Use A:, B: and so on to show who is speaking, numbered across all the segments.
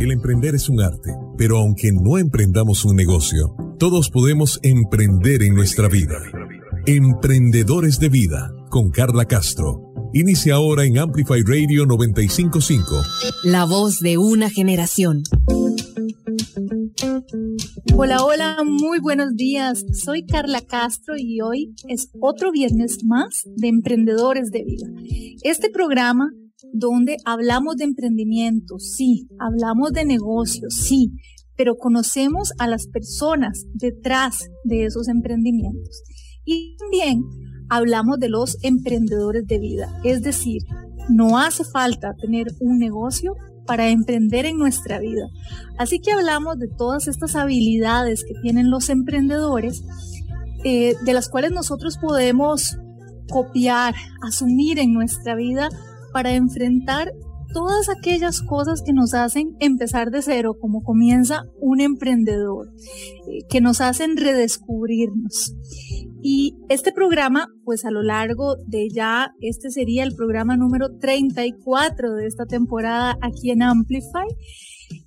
A: El emprender es un arte, pero aunque no emprendamos un negocio, todos podemos emprender en nuestra vida. Emprendedores de Vida, con Carla Castro. Inicia ahora en Amplify Radio 955.
B: La voz de una generación.
C: Hola, hola, muy buenos días. Soy Carla Castro y hoy es otro viernes más de Emprendedores de Vida. Este programa donde hablamos de emprendimiento, sí, hablamos de negocios, sí, pero conocemos a las personas detrás de esos emprendimientos. Y también hablamos de los emprendedores de vida, es decir, no hace falta tener un negocio para emprender en nuestra vida. Así que hablamos de todas estas habilidades que tienen los emprendedores, eh, de las cuales nosotros podemos copiar, asumir en nuestra vida para enfrentar todas aquellas cosas que nos hacen empezar de cero, como comienza un emprendedor, eh, que nos hacen redescubrirnos. Y este programa, pues a lo largo de ya, este sería el programa número 34 de esta temporada aquí en Amplify.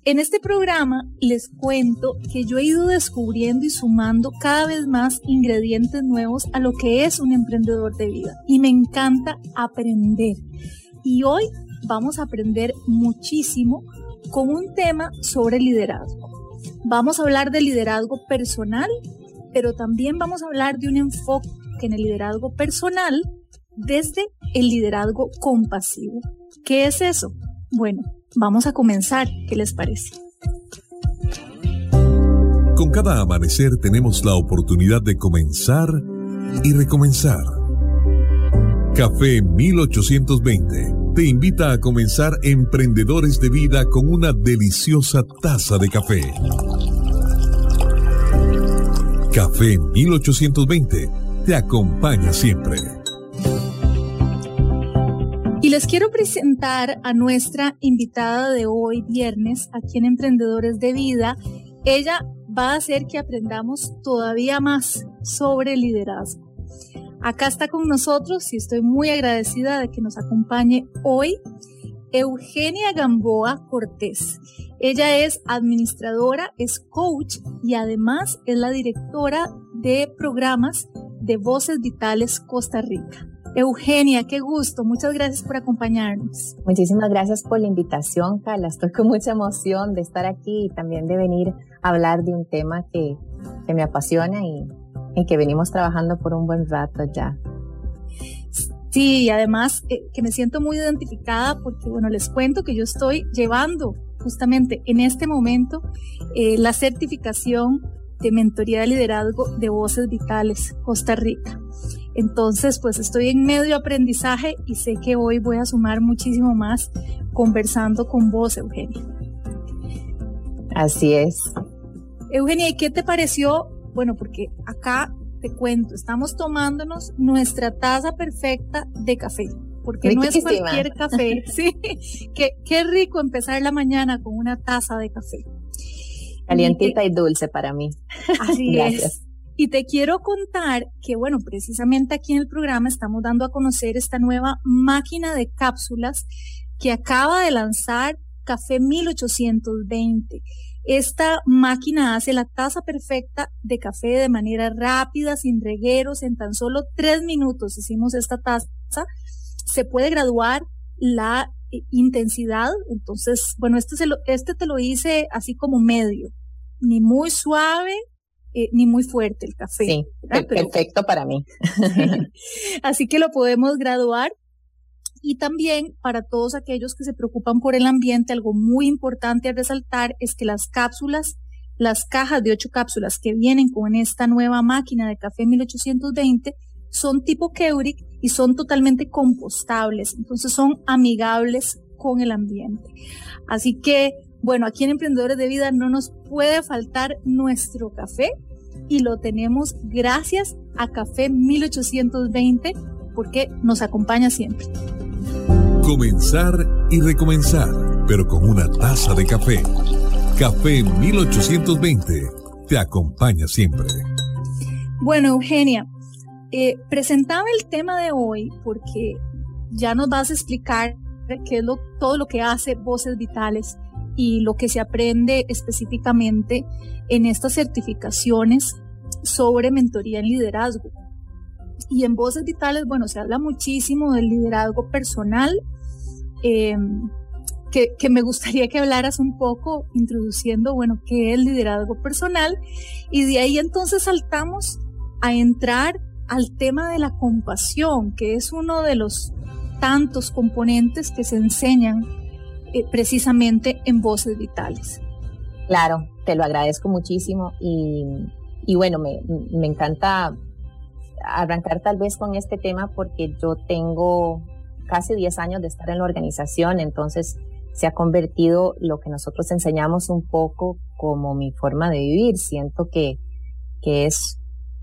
C: En este programa les cuento que yo he ido descubriendo y sumando cada vez más ingredientes nuevos a lo que es un emprendedor de vida. Y me encanta aprender. Y hoy vamos a aprender muchísimo con un tema sobre liderazgo. Vamos a hablar de liderazgo personal, pero también vamos a hablar de un enfoque en el liderazgo personal desde el liderazgo compasivo. ¿Qué es eso? Bueno, vamos a comenzar. ¿Qué les parece?
A: Con cada amanecer tenemos la oportunidad de comenzar y recomenzar. Café 1820 te invita a comenzar Emprendedores de Vida con una deliciosa taza de café. Café 1820 te acompaña siempre.
C: Y les quiero presentar a nuestra invitada de hoy, viernes, aquí en Emprendedores de Vida. Ella va a hacer que aprendamos todavía más sobre liderazgo. Acá está con nosotros y estoy muy agradecida de que nos acompañe hoy Eugenia Gamboa Cortés. Ella es administradora, es coach y además es la directora de programas de Voces Vitales Costa Rica. Eugenia, qué gusto. Muchas gracias por acompañarnos.
D: Muchísimas gracias por la invitación, Carla. Estoy con mucha emoción de estar aquí y también de venir a hablar de un tema que, me apasiona y y que venimos trabajando por un buen rato ya.
C: Sí, y además eh, que me siento muy identificada porque, bueno, les cuento que yo estoy llevando justamente en este momento eh, la certificación de mentoría de liderazgo de Voces Vitales Costa Rica. Entonces, pues estoy en medio aprendizaje y sé que hoy voy a sumar muchísimo más conversando con vos, Eugenia.
D: Así es.
C: Eugenia, ¿y qué te pareció bueno, porque acá te cuento, estamos tomándonos nuestra taza perfecta de café. Porque no es cualquier café. sí, qué, qué rico empezar la mañana con una taza de café.
D: Calientita y, dulce para mí.
C: Así es. Y te quiero contar que, bueno, precisamente aquí en el programa estamos dando a conocer esta nueva máquina de cápsulas que acaba de lanzar Café 1820. Esta máquina hace la taza perfecta de café de manera rápida, sin regueros, en tan solo tres minutos hicimos esta taza. Se puede graduar la eh, intensidad, entonces, bueno, este, se lo, este te lo hice así como medio, ni muy suave, eh, ni muy fuerte el café.
D: Sí, perfecto para mí.
C: así que lo podemos graduar y también para todos aquellos que se preocupan por el ambiente, algo muy importante a resaltar es que las cápsulas, las cajas de ocho cápsulas que vienen con esta nueva máquina de café 1820 son tipo Keurig y son totalmente compostables, entonces son amigables con el ambiente. Así que, bueno, aquí en Emprendedores de Vida no nos puede faltar nuestro café y lo tenemos gracias a Café 1820 porque nos acompaña siempre.
A: Comenzar y recomenzar, pero con una taza de café. Café 1820 te acompaña siempre.
C: Bueno, Eugenia, eh, presentaba el tema de hoy porque ya nos vas a explicar qué es todo lo que hace Voces Vitales y lo que se aprende específicamente en estas certificaciones sobre mentoría en liderazgo. Y en Voces Vitales, bueno, se habla muchísimo del liderazgo personal, eh, que, que, me gustaría que hablaras un poco introduciendo, bueno, qué es el liderazgo personal. Y de ahí entonces saltamos a entrar al tema de la compasión, que es uno de los tantos componentes que se enseñan eh, precisamente en Voces Vitales.
D: Claro, te lo agradezco muchísimo y, y bueno, me, me encanta arrancar tal vez con este tema porque yo tengo casi 10 años de estar en la organización, entonces se ha convertido lo que nosotros enseñamos un poco como mi forma de vivir. Siento que, que es,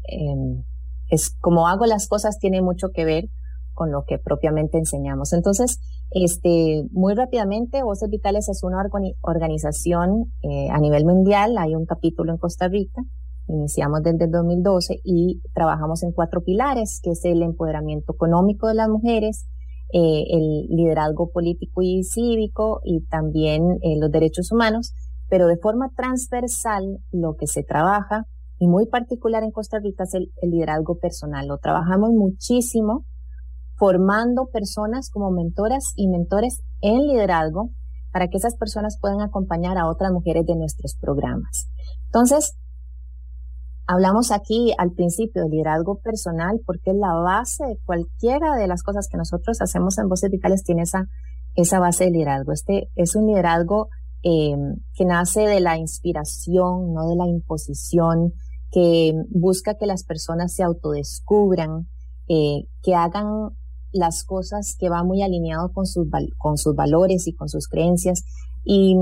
D: eh, es como hago las cosas tiene mucho que ver con lo que propiamente enseñamos. Entonces, este, muy rápidamente, Voces Vitales es una organización eh, a nivel mundial. Hay un capítulo en Costa Rica Iniciamos desde el 2012 y trabajamos en cuatro pilares, que es el empoderamiento económico de las mujeres, eh, el liderazgo político y cívico y también eh, los derechos humanos, pero de forma transversal lo que se trabaja y muy particular en Costa Rica es el, el liderazgo personal. Lo trabajamos muchísimo formando personas como mentoras y mentores en liderazgo para que esas personas puedan acompañar a otras mujeres de nuestros programas. Entonces, Hablamos aquí al principio de liderazgo personal porque es la base de cualquiera de las cosas que nosotros hacemos en Voces Vitales tiene esa, esa base de liderazgo. Este es un liderazgo eh, que nace de la inspiración, no de la imposición, que busca que las personas se autodescubran, eh, que hagan las cosas que van muy alineados con sus, con sus valores y con sus creencias. Y,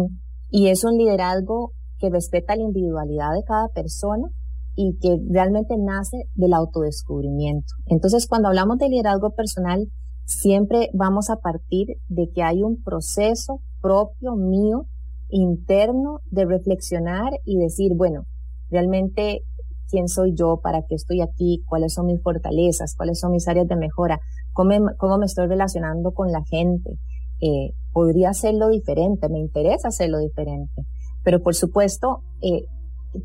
D: y es un liderazgo que respeta la individualidad de cada persona y que realmente nace del autodescubrimiento. Entonces, cuando hablamos de liderazgo personal, siempre vamos a partir de que hay un proceso propio mío, interno, de reflexionar y decir, bueno, realmente quién soy yo, para qué estoy aquí, cuáles son mis fortalezas, cuáles son mis áreas de mejora, cómo, me estoy relacionando con la gente. Eh, podría hacerlo diferente, me interesa hacerlo diferente. Pero por supuesto, eh,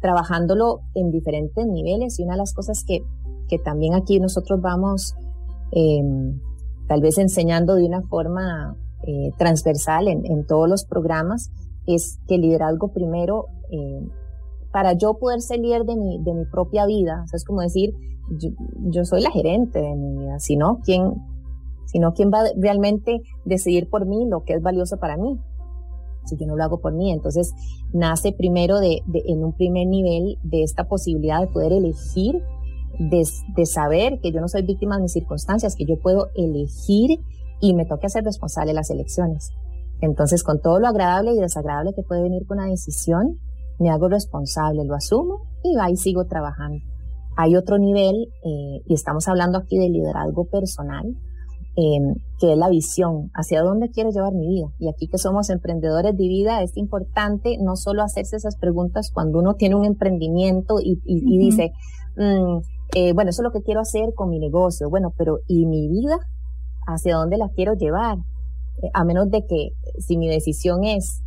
D: trabajándolo en diferentes niveles y una de las cosas que, que también aquí nosotros vamos em, tal vez enseñando de una forma eh, transversal en, en, todos los programas es que el liderazgo primero, eh, para yo poder ser líder de mi, de mi propia vida, es como decir, yo, yo, soy la gerente de mi vida, si no, ¿quién, si no, ¿quién va realmente decidir por mí lo que es valioso para mí? Si yo no lo hago por mí. Entonces, nace primero de, en un primer nivel de esta posibilidad de poder elegir, de, saber que yo no soy víctima de mis circunstancias, que yo puedo elegir y me toque ser responsable de las elecciones. Entonces, con todo lo agradable y desagradable que puede venir con una decisión, me hago responsable, lo asumo y ahí sigo trabajando. Hay otro nivel, eh, y estamos hablando aquí de liderazgo personal, eh, que es la visión, hacia dónde quiero llevar mi vida. Y aquí que somos emprendedores de vida, es importante no solo hacerse esas preguntas cuando uno tiene un emprendimiento y, y, y dice, mm, eh, bueno, eso es lo que quiero hacer con mi negocio, bueno, pero ¿y mi vida? ¿Hacia dónde la quiero llevar? Eh, a menos de que si mi decisión es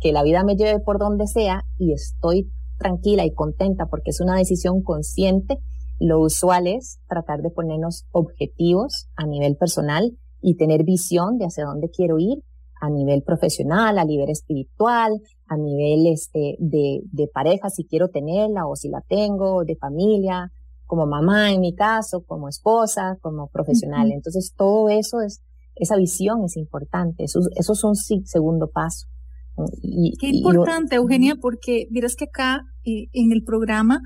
D: que la vida me lleve por donde sea y estoy tranquila y contenta porque es una decisión consciente, lo usual es tratar de ponernos objetivos a nivel personal y tener visión de hacia dónde quiero ir a nivel profesional, a nivel espiritual, a nivel este, de, de pareja, si quiero tenerla o si la tengo, de familia, como mamá en mi caso, como esposa, como profesional. Entonces todo eso es, esa visión es importante, eso, eso es un segundo paso.
C: Y, Qué importante, Eugenia, porque miras que acá eh, en el programa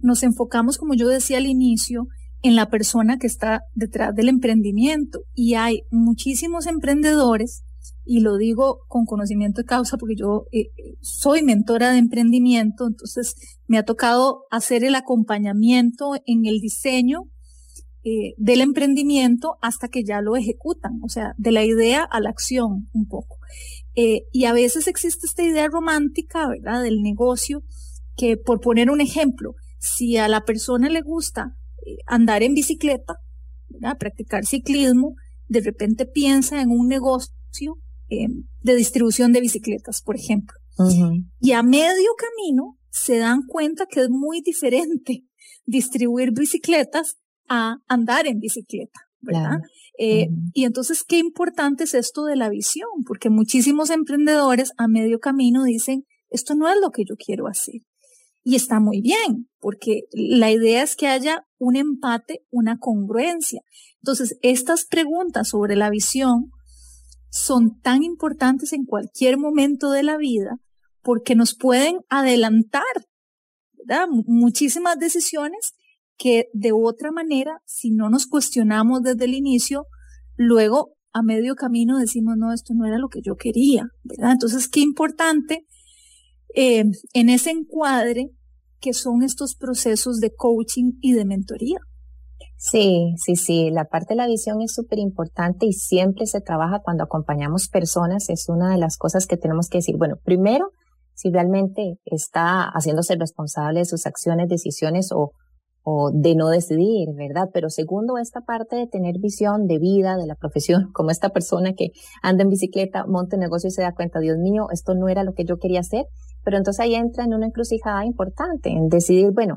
C: nos enfocamos, como yo decía al inicio, en la persona que está detrás del emprendimiento. Y hay muchísimos emprendedores, y lo digo con conocimiento de causa porque yo eh, soy mentora de emprendimiento, entonces me ha tocado hacer el acompañamiento en el diseño eh, del emprendimiento hasta que ya lo ejecutan, o sea, de la idea a la acción un poco. Eh, y a veces existe esta idea romántica, ¿verdad?, del negocio, que por poner un ejemplo, si a la persona le gusta eh, andar en bicicleta, practicar ciclismo, de repente piensa en un negocio eh, de distribución de bicicletas, por ejemplo. Y a medio camino se dan cuenta que es muy diferente distribuir bicicletas a andar en bicicleta, ¿verdad? Eh, y entonces, qué importante es esto de la visión, porque muchísimos emprendedores a medio camino dicen, esto no es lo que yo quiero hacer. Y está muy bien, porque la idea es que haya un empate, una congruencia. Entonces, estas preguntas sobre la visión son tan importantes en cualquier momento de la vida porque nos pueden adelantar muchísimas decisiones que de otra manera, si no nos cuestionamos desde el inicio, luego a medio camino decimos, no, esto no era lo que yo quería. Entonces, qué importante eh, en ese encuadre que son estos procesos de coaching y de mentoría.
D: Sí, sí, sí, la parte de la visión es súper importante y siempre se trabaja cuando acompañamos personas, es una de las cosas que tenemos que decir. Bueno, primero, si realmente está haciéndose responsable de sus acciones, decisiones o, o de no decidir, ¿verdad? Pero segundo, esta parte de tener visión de vida, de la profesión, como esta persona que anda en bicicleta, monta negocio y se da cuenta, Dios mío, esto no era lo que yo quería hacer, pero entonces ahí entra en una encrucijada importante, en decidir, bueno,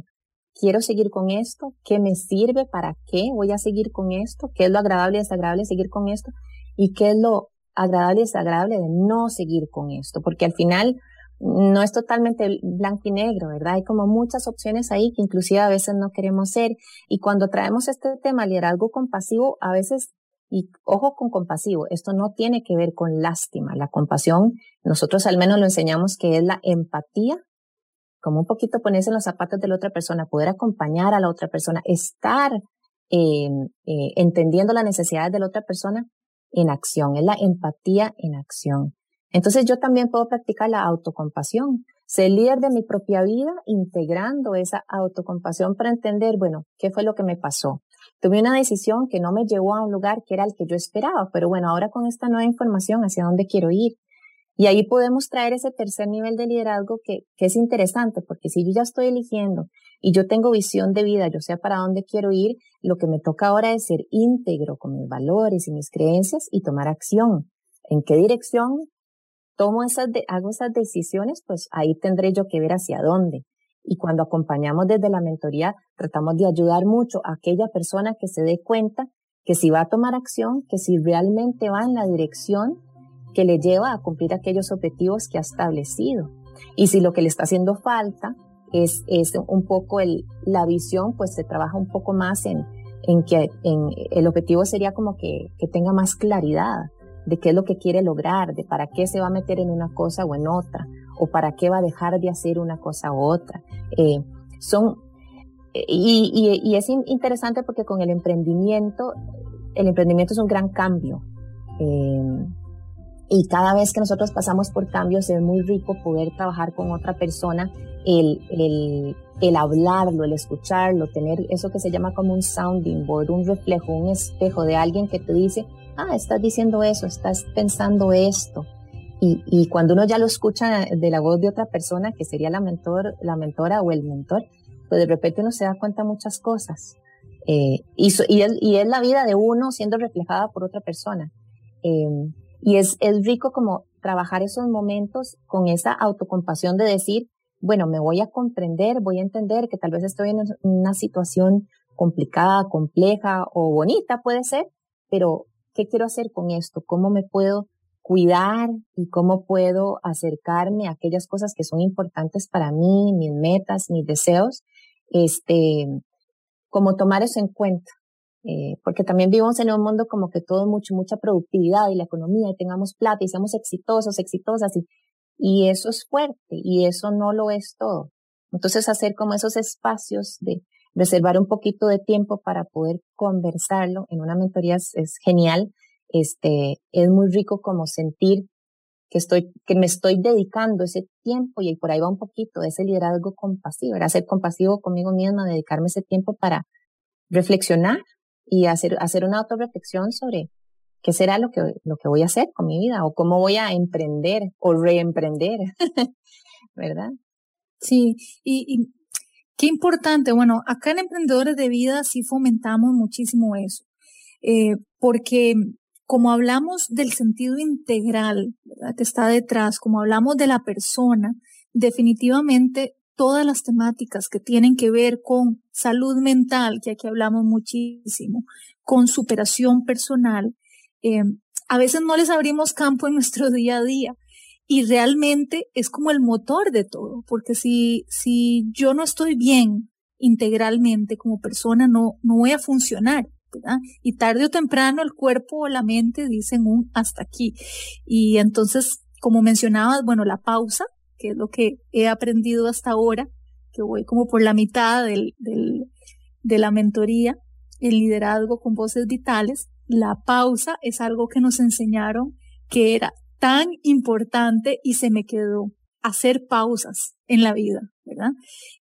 D: quiero seguir con esto, qué me sirve, para qué voy a seguir con esto, qué es lo agradable y desagradable de seguir con esto, y qué es lo agradable y desagradable de no seguir con esto, porque al final no es totalmente blanco y negro, ¿verdad? Hay como muchas opciones ahí que inclusive a veces no queremos ser. Y cuando traemos este tema liderazgo compasivo, a veces y ojo con compasivo, esto no tiene que ver con lástima. La compasión, nosotros al menos lo enseñamos que es la empatía, como un poquito ponerse en los zapatos de la otra persona, poder acompañar a la otra persona, estar eh, entendiendo las necesidades de la otra persona en acción, es la empatía en acción. Entonces yo también puedo practicar la autocompasión, ser líder de mi propia vida, integrando esa autocompasión para entender, bueno, ¿qué fue lo que me pasó? Tuve una decisión que no me llevó a un lugar que era el que yo esperaba, pero bueno, ahora con esta nueva información, ¿hacia dónde quiero ir? Y ahí podemos traer ese tercer nivel de liderazgo que, que es interesante, porque si yo ya estoy eligiendo y yo tengo visión de vida, yo sé para dónde quiero ir, lo que me toca ahora es ser íntegro con mis valores y mis creencias y tomar acción. ¿En qué dirección tomo esas, hago esas decisiones? Pues ahí tendré yo que ver hacia dónde. Y cuando acompañamos desde la mentoría, tratamos de ayudar mucho a aquella persona que se dé cuenta que si va a tomar acción, que si realmente va en la dirección que le lleva a cumplir aquellos objetivos que ha establecido. Y si lo que le está haciendo falta es, es un poco el, la visión, pues se trabaja un poco más en, en que el objetivo sería como que, que tenga más claridad de qué es lo que quiere lograr, de para qué se va a meter en una cosa o en otra, o para qué va a dejar de hacer una cosa u otra. Eh, son, y, y, es interesante porque con el emprendimiento, el emprendimiento es un gran cambio. Eh, y cada vez que nosotros pasamos por cambios es muy rico poder trabajar con otra persona, el, el hablarlo, el escucharlo, tener eso que se llama como un sounding board, un reflejo, un espejo de alguien que te dice, ah, estás diciendo eso, estás pensando esto. Y, y, cuando uno ya lo escucha de la voz de otra persona, que sería la, mentor, la mentora o el mentor, pues de repente uno se da cuenta muchas cosas. Eh, y, y, es, y, es, la vida de uno siendo reflejada por otra persona. Eh, y es, es rico como trabajar esos momentos con esa autocompasión de decir, bueno, me voy a comprender, voy a entender que tal vez estoy en una situación complicada, compleja o bonita, puede ser, pero ¿qué quiero hacer con esto? ¿Cómo me puedo cuidar y cómo puedo acercarme a aquellas cosas que son importantes para mí, mis metas, mis deseos, este, como tomar eso en cuenta. Eh, porque también vivimos en un mundo como que todo mucho, mucha productividad y la economía y tengamos plata y seamos exitosos, exitosas y, y eso es fuerte y eso no lo es todo. Entonces hacer como esos espacios de reservar un poquito de tiempo para poder conversarlo en una mentoría es, es genial este, es muy rico como sentir que estoy, que me estoy dedicando ese tiempo y por ahí va un poquito ese liderazgo compasivo, era ser compasivo conmigo misma, dedicarme ese tiempo para reflexionar y hacer, hacer una autorreflexión sobre qué será lo que, lo que voy a hacer con mi vida o cómo voy a emprender o reemprender, ¿verdad?
C: Sí, y, y qué importante. Bueno, acá en Emprendedores de Vida sí fomentamos muchísimo eso, eh, porque como hablamos del sentido integral que está detrás, como hablamos de la persona, definitivamente todas las temáticas que tienen que ver con salud mental, que aquí hablamos muchísimo, con superación personal, eh, a veces no les abrimos campo en nuestro día a día y realmente es como el motor de todo, porque si, si yo no estoy bien integralmente como persona, no, no voy a funcionar. Y tarde o temprano el cuerpo o la mente dicen un hasta aquí. Y entonces, como mencionabas, bueno, la pausa, que es lo que he aprendido hasta ahora, que voy como por la mitad del, de la mentoría, el liderazgo con voces vitales, la pausa es algo que nos enseñaron que era tan importante y se me quedó hacer pausas en la vida.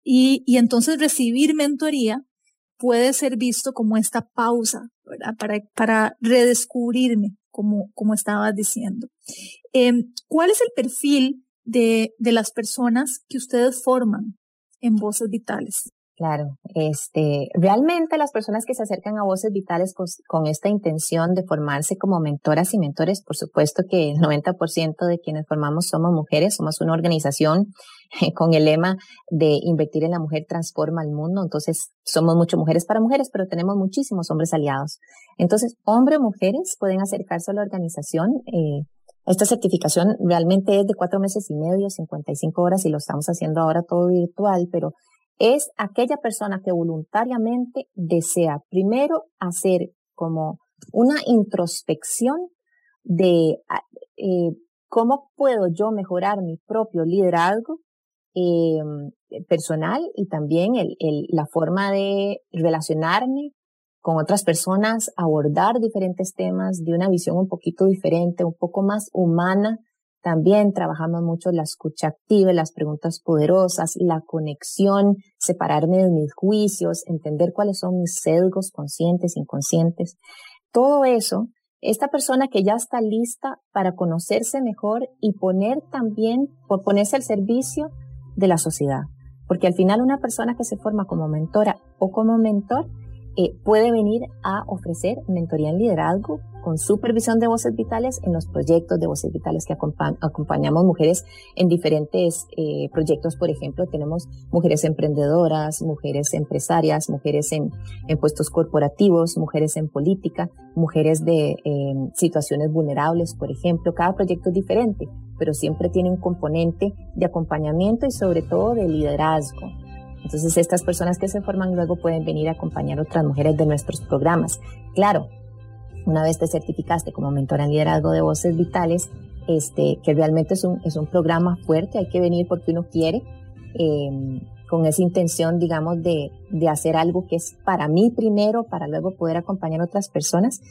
C: Y, y entonces recibir mentoría puede ser visto como esta pausa. Para, para redescubrirme, como, como estabas diciendo. Em, ¿Cuál es el perfil de, de las personas que ustedes forman en Voces Vitales?
D: Claro, este, realmente las personas que se acercan a Voces Vitales con, esta intención de formarse como mentoras y mentores, por supuesto que el 90% de quienes formamos somos mujeres, somos una organización con el lema de invertir en la mujer transforma el mundo, entonces somos mucho mujeres para mujeres, pero tenemos muchísimos hombres aliados. Entonces, hombres o mujeres pueden acercarse a la organización. Eh, esta certificación realmente es de cuatro meses y medio, 55 horas y lo estamos haciendo ahora todo virtual, pero es aquella persona que voluntariamente desea primero hacer como una introspección de eh, cómo puedo yo mejorar mi propio liderazgo eh, personal y también el, la forma de relacionarme con otras personas, abordar diferentes temas de una visión un poquito diferente, un poco más humana también trabajamos mucho la escucha activa, las preguntas poderosas, la conexión, separarme de mis juicios, entender cuáles son mis sesgos conscientes, inconscientes. Todo eso, esta persona que ya está lista para conocerse mejor y poner también, por ponerse al servicio de la sociedad. Porque al final una persona que se forma como mentora o como mentor eh, puede venir a ofrecer mentoría en liderazgo con supervisión de voces vitales en los proyectos de voces vitales que acompañamos mujeres en diferentes eh, proyectos. Por ejemplo, tenemos mujeres emprendedoras, mujeres empresarias, mujeres en, puestos corporativos, mujeres en política, mujeres de em, situaciones vulnerables, por ejemplo. Cada proyecto es diferente, pero siempre tiene un componente de acompañamiento y sobre todo de liderazgo. Entonces, estas personas que se forman luego pueden venir a acompañar a otras mujeres de nuestros programas. Claro, una vez te certificaste como mentora en liderazgo de voces vitales, este, que realmente es un, es un programa fuerte, hay que venir porque uno quiere, em, con esa intención, digamos, de, de, hacer algo que es para mí primero, para luego poder acompañar a otras personas,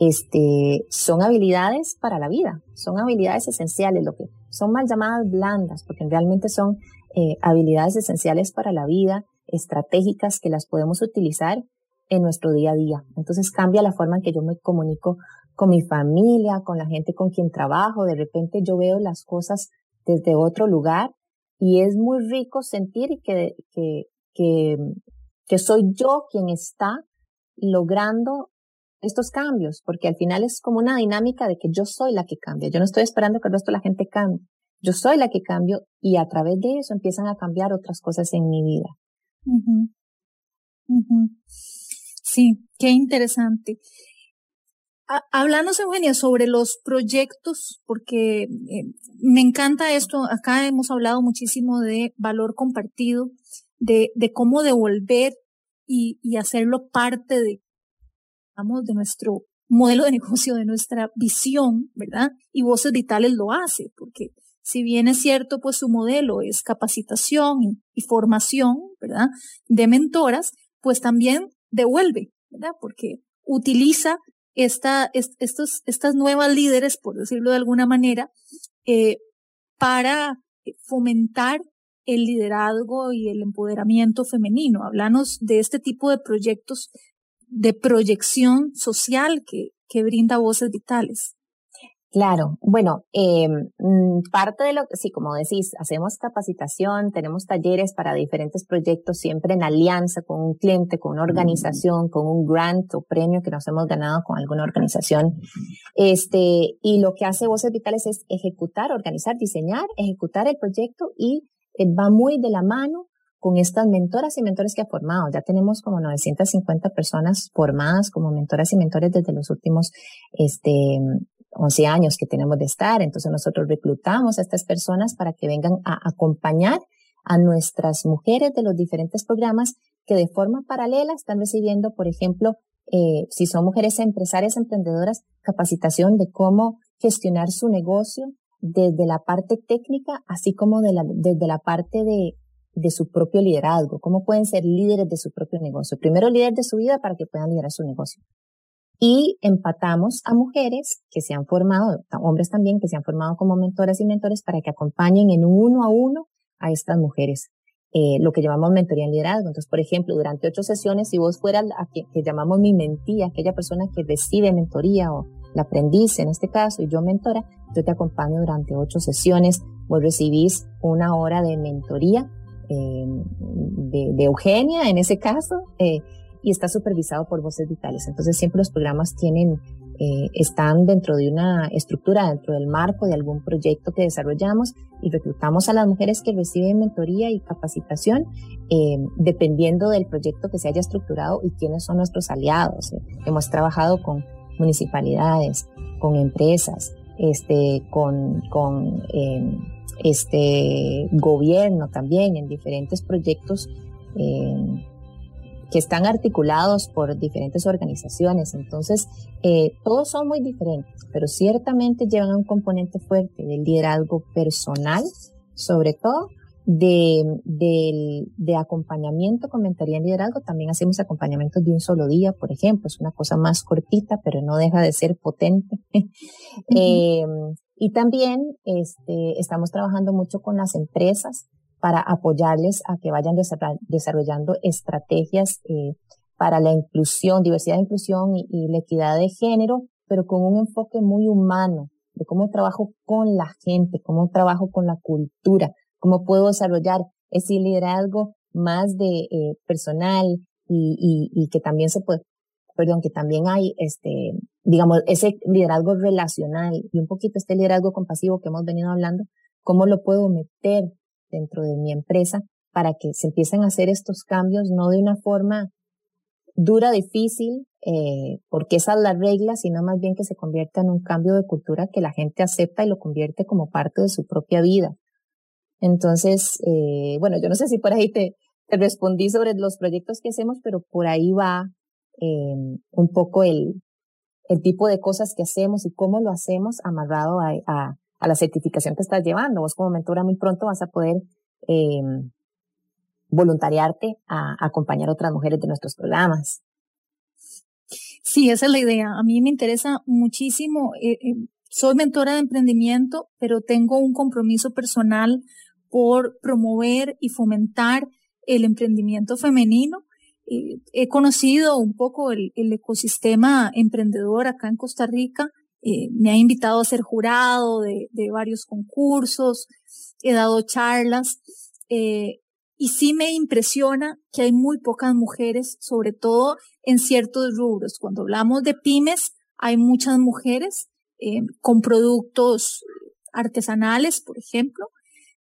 D: este, son habilidades para la vida, son habilidades esenciales, lo que son mal llamadas blandas, porque realmente son eh, habilidades esenciales para la vida, estratégicas que las podemos utilizar en nuestro día a día. Entonces cambia la forma en que yo me comunico con mi familia, con la gente con quien trabajo. De repente yo veo las cosas desde otro lugar y es muy rico sentir que, que, que, que soy yo quien está logrando estos cambios, porque al final es como una dinámica de que yo soy la que cambia. Yo no estoy esperando que el resto de la gente cambie. Yo soy la que cambio y a través de eso empiezan a cambiar otras cosas en mi vida.
C: Sí, qué interesante. Hablando, Eugenia, sobre los proyectos, porque eh, me encanta esto, acá hemos hablado muchísimo de valor compartido, de, cómo devolver y, hacerlo parte de, de nuestro modelo de negocio, de nuestra visión, ¿verdad? Y Voces Vitales lo hace, porque si bien es cierto, pues su modelo es capacitación y, formación, ¿verdad? De mentoras, pues también devuelve, ¿verdad? Porque utiliza esta, estos, estas nuevas líderes, por decirlo de alguna manera, eh, para fomentar el liderazgo y el empoderamiento femenino. Hablamos de este tipo de proyectos de proyección social que, que brinda voces vitales.
D: Claro, bueno, eh, mm, parte de lo que, sí, como decís, hacemos capacitación, tenemos talleres para diferentes proyectos, siempre en alianza con un cliente, con una organización, con un grant o premio que nos hemos ganado con alguna organización. Este, y lo que hace Voces Vitales es ejecutar, organizar, diseñar, ejecutar el proyecto y eh, va muy de la mano con estas mentoras y mentores que ha formado. Ya tenemos como 950 personas formadas como mentoras y mentores desde los últimos este, 11 años que tenemos de estar. Entonces nosotros reclutamos a estas personas para que vengan a acompañar a nuestras mujeres de los diferentes programas que de forma paralela están recibiendo, por ejemplo, eh, si son mujeres empresarias, emprendedoras, capacitación de cómo gestionar su negocio desde la parte técnica, así como desde la parte de, de su propio liderazgo, cómo pueden ser líderes de su propio negocio. Primero líder de su vida para que puedan liderar su negocio y empatamos a mujeres que se han formado, hombres también que se han formado como mentoras y mentores para que acompañen en un uno a uno a estas mujeres. Eh, lo que llamamos mentoría en liderazgo. Entonces, por ejemplo, durante ocho sesiones, si vos fueras a que, que llamamos mi mentía, aquella persona que recibe mentoría o la aprendiz en este caso y yo mentora, yo te acompaño durante ocho sesiones. Vos recibís una hora de mentoría eh, de, de, Eugenia en ese caso. Eh, y está supervisado por Voces Vitales. Entonces siempre los programas tienen, eh, están dentro de una estructura, dentro del marco de algún proyecto que desarrollamos y reclutamos a las mujeres que reciben mentoría y capacitación eh, dependiendo del proyecto que se haya estructurado y quiénes son nuestros aliados. Hemos trabajado con municipalidades, con empresas, este, con, con eh, este gobierno también en diferentes proyectos eh, que están articulados por diferentes organizaciones. Entonces, eh, todos son muy diferentes, pero ciertamente llevan un componente fuerte del liderazgo personal, sobre todo de, de, acompañamiento con mentoría en liderazgo. También hacemos acompañamientos de un solo día, por ejemplo. Es una cosa más cortita, pero no deja de ser potente. eh, y también este, estamos trabajando mucho con las empresas para apoyarles a que vayan desarrollando estrategias eh, para la inclusión, diversidad de inclusión y, la equidad de género, pero con un enfoque muy humano de cómo trabajo con la gente, cómo trabajo con la cultura, cómo puedo desarrollar ese liderazgo más de eh, personal y, y, que también se puede, perdón, que también hay este, digamos, ese liderazgo relacional y un poquito este liderazgo compasivo que hemos venido hablando, cómo lo puedo meter dentro de mi empresa para que se empiecen a hacer estos cambios, no de una forma dura, difícil, eh, porque esa es la regla, sino más bien que se convierta en un cambio de cultura que la gente acepta y lo convierte como parte de su propia vida. Entonces, eh, bueno, yo no sé si por ahí te, respondí sobre los proyectos que hacemos, pero por ahí va eh, un poco el, tipo de cosas que hacemos y cómo lo hacemos amarrado a, a la certificación que estás llevando. Vos como mentora muy pronto vas a poder eh, voluntariarte a, acompañar a otras mujeres de nuestros programas.
C: Sí, esa es la idea. A mí me interesa muchísimo. Eh, eh, soy mentora de emprendimiento, pero tengo un compromiso personal por promover y fomentar el emprendimiento femenino. he conocido un poco el, el, ecosistema emprendedor acá en Costa Rica eh, me ha invitado a ser jurado de, varios concursos, he dado charlas eh, y sí me impresiona que hay muy pocas mujeres, sobre todo en ciertos rubros. Cuando hablamos de pymes, hay muchas mujeres eh, con productos artesanales, por ejemplo,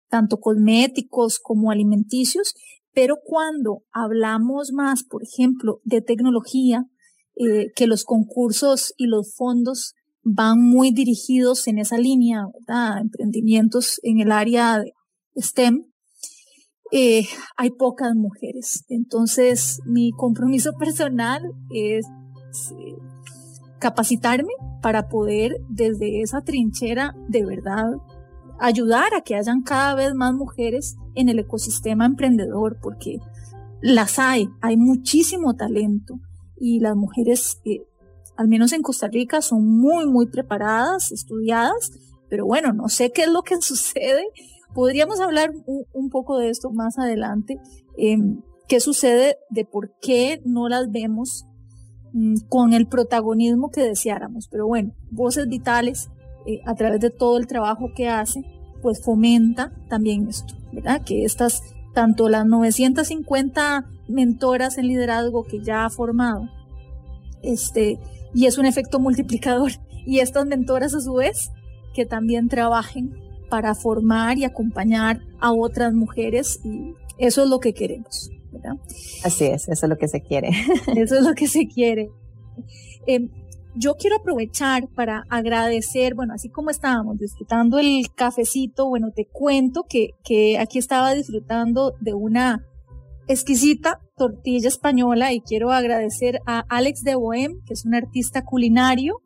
C: tanto cosméticos como alimenticios, pero cuando hablamos más, por ejemplo, de tecnología, que los concursos y los fondos van muy dirigidos en esa línea, ¿verdad? Emprendimientos en el área de STEM. Eh, hay pocas mujeres. Entonces, mi compromiso personal es eh, capacitarme para poder desde esa trinchera de verdad ayudar a que hayan cada vez más mujeres en el ecosistema emprendedor, porque las hay, hay muchísimo talento y las mujeres eh, al menos en Costa Rica, son muy, muy preparadas, estudiadas, pero bueno, no sé qué es lo que sucede. Podríamos hablar un, poco de esto más adelante. Em, ¿Qué sucede de por qué no las vemos mm, con el protagonismo que deseáramos? Pero bueno, Voces Vitales eh, a través de todo el trabajo que hace, pues fomenta también esto, ¿verdad? Que estas, tanto las 950 mentoras en liderazgo que ya ha formado, este, y es un efecto multiplicador, y estas mentoras a su vez, que también trabajen para formar y acompañar a otras mujeres, y eso es lo que queremos. ¿verdad?
D: Así es, eso es lo que se quiere.
C: Eso es lo que se quiere. Eh, yo quiero aprovechar para agradecer, bueno, así como estábamos disfrutando el cafecito, bueno, te cuento que, que aquí estaba disfrutando de una exquisita tortilla española y quiero agradecer a Alex de Bohem, que es un artista culinario,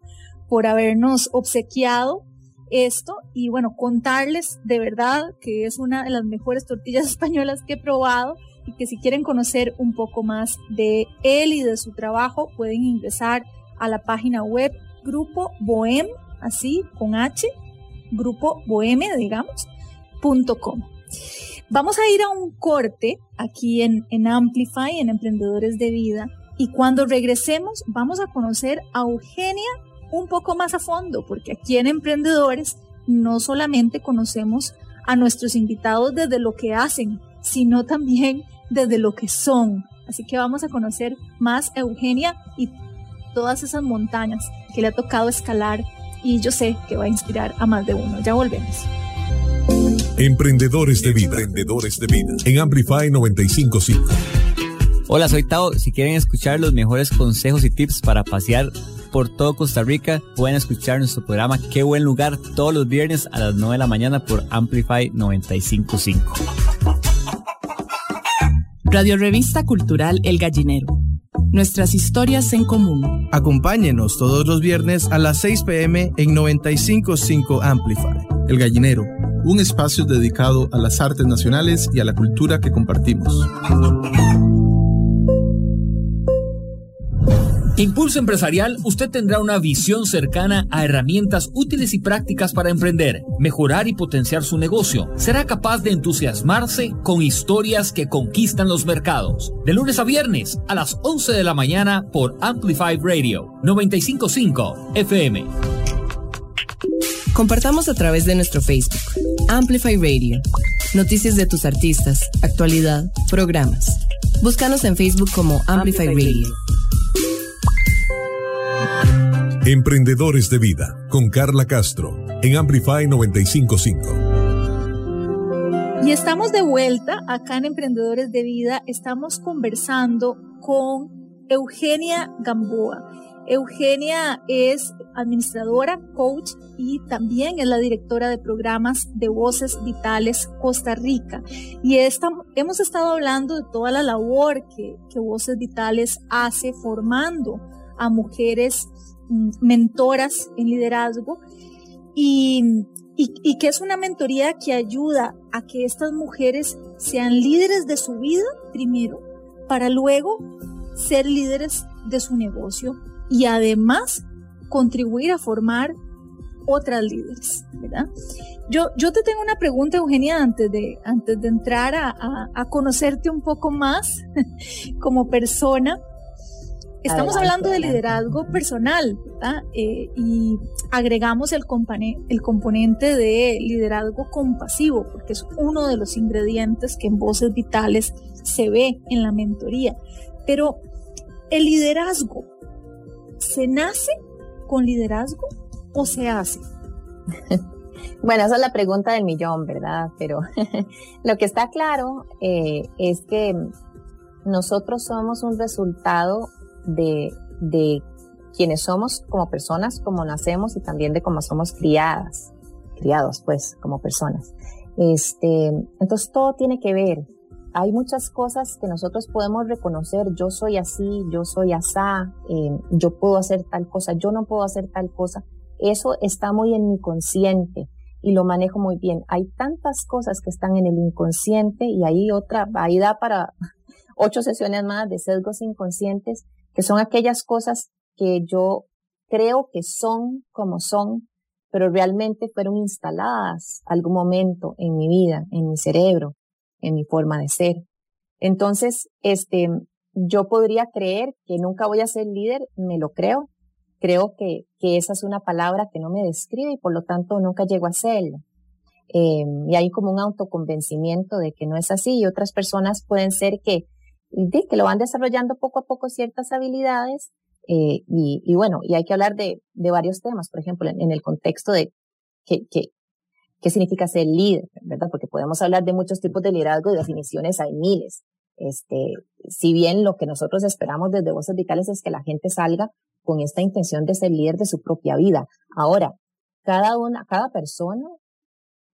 C: por habernos obsequiado esto y bueno, contarles de verdad que es una de las mejores tortillas españolas que he probado y que si quieren conocer un poco más de él y de su trabajo pueden ingresar a la página web Grupo Bohem, así con H, Grupo Bohemia, digamos, punto com. Vamos a ir a un corte aquí en, Amplify, en Emprendedores de Vida, y cuando regresemos vamos a conocer a Eugenia un poco más a fondo, porque aquí en Emprendedores no solamente conocemos a nuestros invitados desde lo que hacen, sino también desde lo que son. Así que vamos a conocer más a Eugenia y todas esas montañas que le ha tocado escalar y yo sé que va a inspirar a más de uno. Ya volvemos.
A: Emprendedores de vida. Emprendedores de vida. En Amplify 955.
E: Hola, soy Tao. Si quieren escuchar los mejores consejos y tips para pasear por todo Costa Rica, pueden escuchar nuestro programa Qué buen lugar todos los viernes a las 9 de la mañana por Amplify 955.
B: Radio Revista Cultural El Gallinero nuestras historias en común.
F: Acompáñenos todos los viernes a las 6 pm en 955 Amplify. El Gallinero, un espacio dedicado a las artes nacionales y a la cultura que compartimos.
G: Impulso Empresarial, usted tendrá una visión cercana a herramientas útiles y prácticas para emprender, mejorar y potenciar su negocio. Será capaz de entusiasmarse con historias que conquistan los mercados. De lunes a viernes a las 11 de la mañana por Amplify Radio 955 FM.
B: Compartamos a través de nuestro Facebook, Amplify Radio. Noticias de tus artistas, actualidad, programas. Búscanos en Facebook como Amplify Radio.
A: Emprendedores de Vida con Carla Castro en Amplify 955.
C: Y estamos de vuelta acá en Emprendedores de Vida. Estamos conversando con Eugenia Gamboa. Eugenia es administradora, coach y también es la directora de programas de Voces Vitales Costa Rica. Y esta, hemos estado hablando de toda la labor que, que Voces Vitales hace formando a mujeres Mm, mentoras en liderazgo y, y, que es una mentoría que ayuda a que estas mujeres sean líderes de su vida primero, para luego ser líderes de su negocio y además contribuir a formar otras líderes, ¿verdad? Yo, yo te tengo una pregunta, Eugenia, antes de, antes de entrar a, a, a conocerte un poco más como persona. Estamos hablando de liderazgo personal eh, y agregamos el, el componente de liderazgo compasivo, porque es uno de los ingredientes que en Voces Vitales se ve en la mentoría. Pero el liderazgo, ¿se nace con liderazgo o se hace?
D: Bueno, esa es la pregunta del millón, ¿verdad? Pero lo que está claro eh, es que nosotros somos un resultado de, de quienes somos como personas, como nacemos y también de cómo somos criadas, criados pues como personas. Este, entonces todo tiene que ver. Hay muchas cosas que nosotros podemos reconocer. Yo soy así, yo soy asá, eh, yo puedo hacer tal cosa, yo no puedo hacer tal cosa. Eso está muy en mi consciente y lo manejo muy bien. Hay tantas cosas que están en el inconsciente y ahí otra, ahí da para ocho sesiones más de sesgos inconscientes que son aquellas cosas que yo creo que son como son, pero realmente fueron instaladas algún momento en mi vida, en mi cerebro, en mi forma de ser. Entonces, este, yo podría creer que nunca voy a ser líder, me lo creo, creo que, que, esa es una palabra que no me describe y por lo tanto nunca llego a hacerlo. Eh, y hay como un autoconvencimiento de que no es así y otras personas pueden ser que, que lo van desarrollando poco a poco ciertas habilidades eh, y, bueno, y hay que hablar de, de varios temas, por ejemplo, en, el contexto de qué, qué significa ser líder, ¿verdad? Porque podemos hablar de muchos tipos de liderazgo y definiciones hay miles. Este, si bien lo que nosotros esperamos desde Voces Vitales es que la gente salga con esta intención de ser líder de su propia vida. Ahora, cada una, cada persona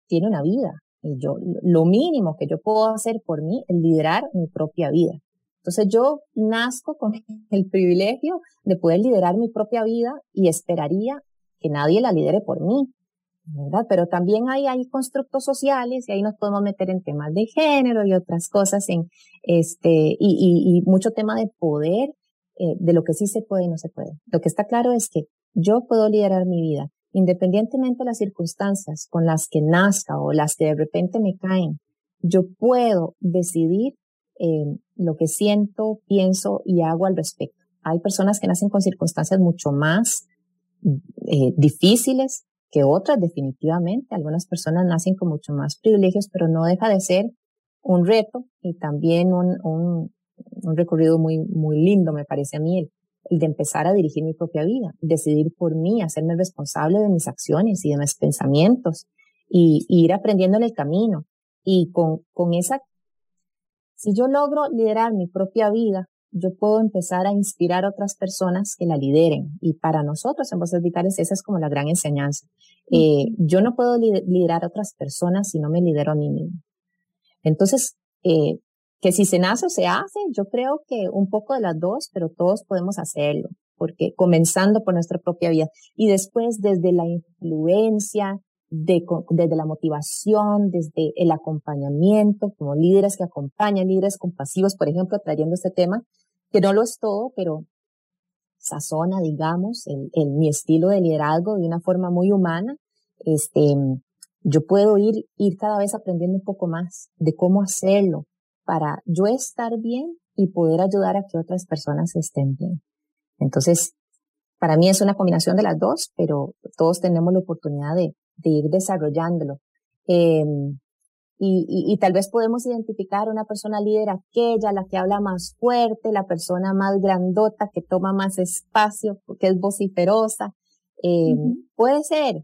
D: tiene una vida. Y yo, lo mínimo que yo puedo hacer por mí es liderar mi propia vida. Entonces yo nazco con el privilegio de poder liderar mi propia vida y esperaría que nadie la lidere por mí, Pero también hay, hay constructos sociales y ahí nos podemos meter en temas de género y otras cosas en este, y, y, y mucho tema de poder, eh, de lo que sí se puede y no se puede. Lo que está claro es que yo puedo liderar mi vida, independientemente de las circunstancias con las que nazca o las que de repente me caen. Yo puedo decidir eh, lo que siento, pienso y hago al respecto. Hay personas que nacen con circunstancias mucho más eh, difíciles que otras, definitivamente. Algunas personas nacen con mucho más privilegios, pero no deja de ser un reto y también un, un, un recorrido muy, muy lindo, me parece a mí, el, el, de empezar a dirigir mi propia vida, decidir por mí, hacerme responsable de mis acciones y de mis pensamientos y, ir aprendiendo en el camino. Y con, con esa si yo logro liderar mi propia vida, yo puedo empezar a inspirar a otras personas que la lideren. Y para nosotros en Voces Vitales esa es como la gran enseñanza. Eh, yo no puedo liderar a otras personas si no me lidero a mí mismo. Entonces, eh, que si se nace o se hace, yo creo que un poco de las dos, pero todos podemos hacerlo, porque comenzando por nuestra propia vida y después desde la influencia, de, desde la motivación, desde el acompañamiento, como líderes que acompañan, líderes compasivos, por ejemplo, trayendo este tema, que no lo es todo, pero sazona, digamos, en mi estilo de liderazgo de una forma muy humana. Este, yo puedo ir, ir cada vez aprendiendo un poco más de cómo hacerlo para yo estar bien y poder ayudar a que otras personas estén bien. Entonces, para mí es una combinación de las dos, pero todos tenemos la oportunidad de, de ir desarrollándolo. Eh, y, y, y, tal vez podemos identificar una persona líder aquella, la que habla más fuerte, la persona más grandota, que toma más espacio, que es vociferosa. Eh, uh -huh. Puede ser,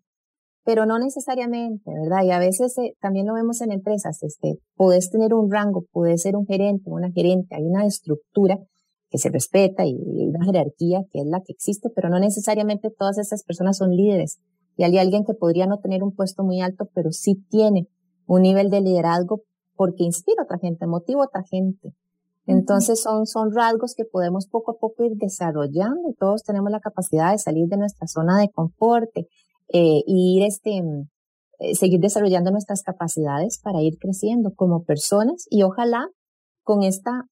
D: pero no necesariamente, ¿verdad? Y a veces eh, también lo vemos en empresas, este, puedes tener un rango, puedes ser un gerente, una gerente, hay una estructura que se respeta y, y una jerarquía que es la que existe, pero no necesariamente todas esas personas son líderes y hay alguien que podría no tener un puesto muy alto, pero sí tiene un nivel de liderazgo porque inspira a otra gente, motiva a otra gente. Entonces son, son rasgos que podemos poco a poco ir desarrollando y todos tenemos la capacidad de salir de nuestra zona de confort eh, y ir este, eh, seguir desarrollando nuestras capacidades para ir creciendo como personas y ojalá con esta,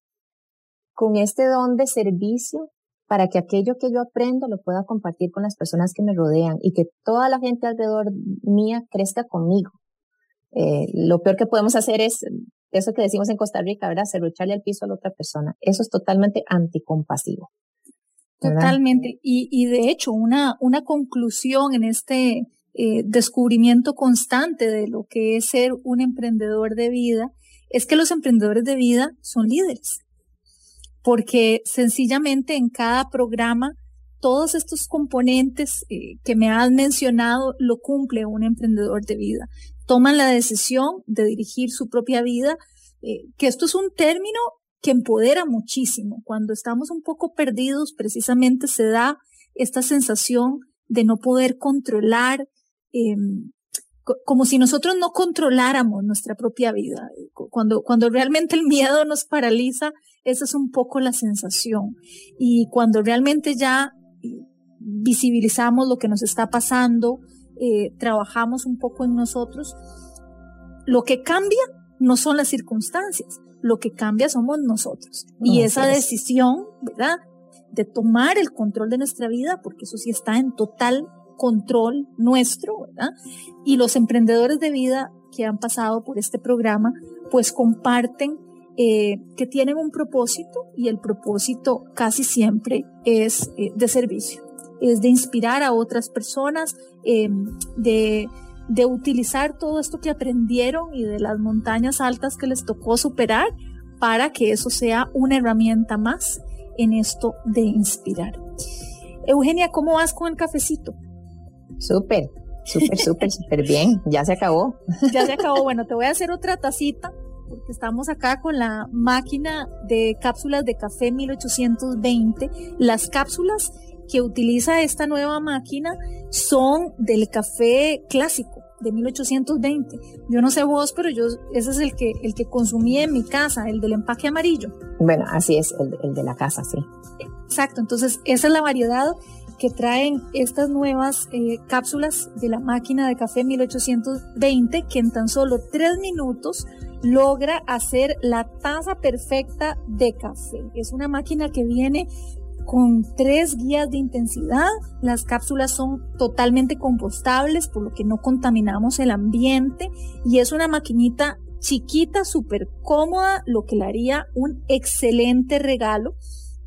D: con este don de servicio para que aquello que yo aprendo lo pueda compartir con las personas que me rodean y que toda la gente alrededor mía crezca conmigo. Eh, lo peor que podemos hacer es eso que decimos en Costa Rica, ¿verdad? Cerrucharle al piso a la otra persona. Eso es totalmente anticompasivo.
C: Totalmente. Y, y de hecho, una, una conclusión en este eh, descubrimiento constante de lo que es ser un emprendedor de vida es que los emprendedores de vida son líderes porque sencillamente en cada programa todos estos componentes eh, que me has mencionado lo cumple un emprendedor de vida. Toman la decisión de dirigir su propia vida, eh, que esto es un término que empodera muchísimo. Cuando estamos un poco perdidos, precisamente se da esta sensación de no poder controlar, eh, como si nosotros no controláramos nuestra propia vida. Cuando, cuando realmente el miedo nos paraliza, esa es un poco la sensación. Y cuando realmente ya visibilizamos lo que nos está pasando, eh, trabajamos un poco en nosotros, lo que cambia no son las circunstancias, lo que cambia somos nosotros. y esa decisión, ¿verdad? De tomar el control de nuestra vida, porque eso sí está en total control nuestro, ¿verdad? Y los emprendedores de vida que han pasado por este programa, pues comparten eh, que tienen un propósito y el propósito casi siempre es eh, de servicio. Es de inspirar a otras personas, eh, de, de utilizar todo esto que aprendieron y de las montañas altas que les tocó superar para que eso sea una herramienta más en esto de inspirar. Eugenia, ¿cómo vas con el cafecito?
D: Súper, súper, súper, súper bien. Ya se acabó.
C: Ya se acabó. Bueno, te voy a hacer otra tacita porque estamos acá con la máquina de cápsulas de café 1820. Las cápsulas que utiliza esta nueva máquina son del café clásico de 1820. Yo no sé vos, pero yo ese es el que el que consumí en mi casa, el del empaque amarillo.
D: Bueno, así es, el, el de la casa, sí.
C: Exacto, entonces esa es la variedad que traen estas nuevas eh, cápsulas de la máquina de café 1820 que en tan solo tres minutos logra hacer la taza perfecta de café. Es una máquina que viene con tres guías de intensidad. Las cápsulas son totalmente compostables, por lo que no contaminamos el ambiente. Y es una maquinita chiquita, súper cómoda, lo que le haría un excelente regalo.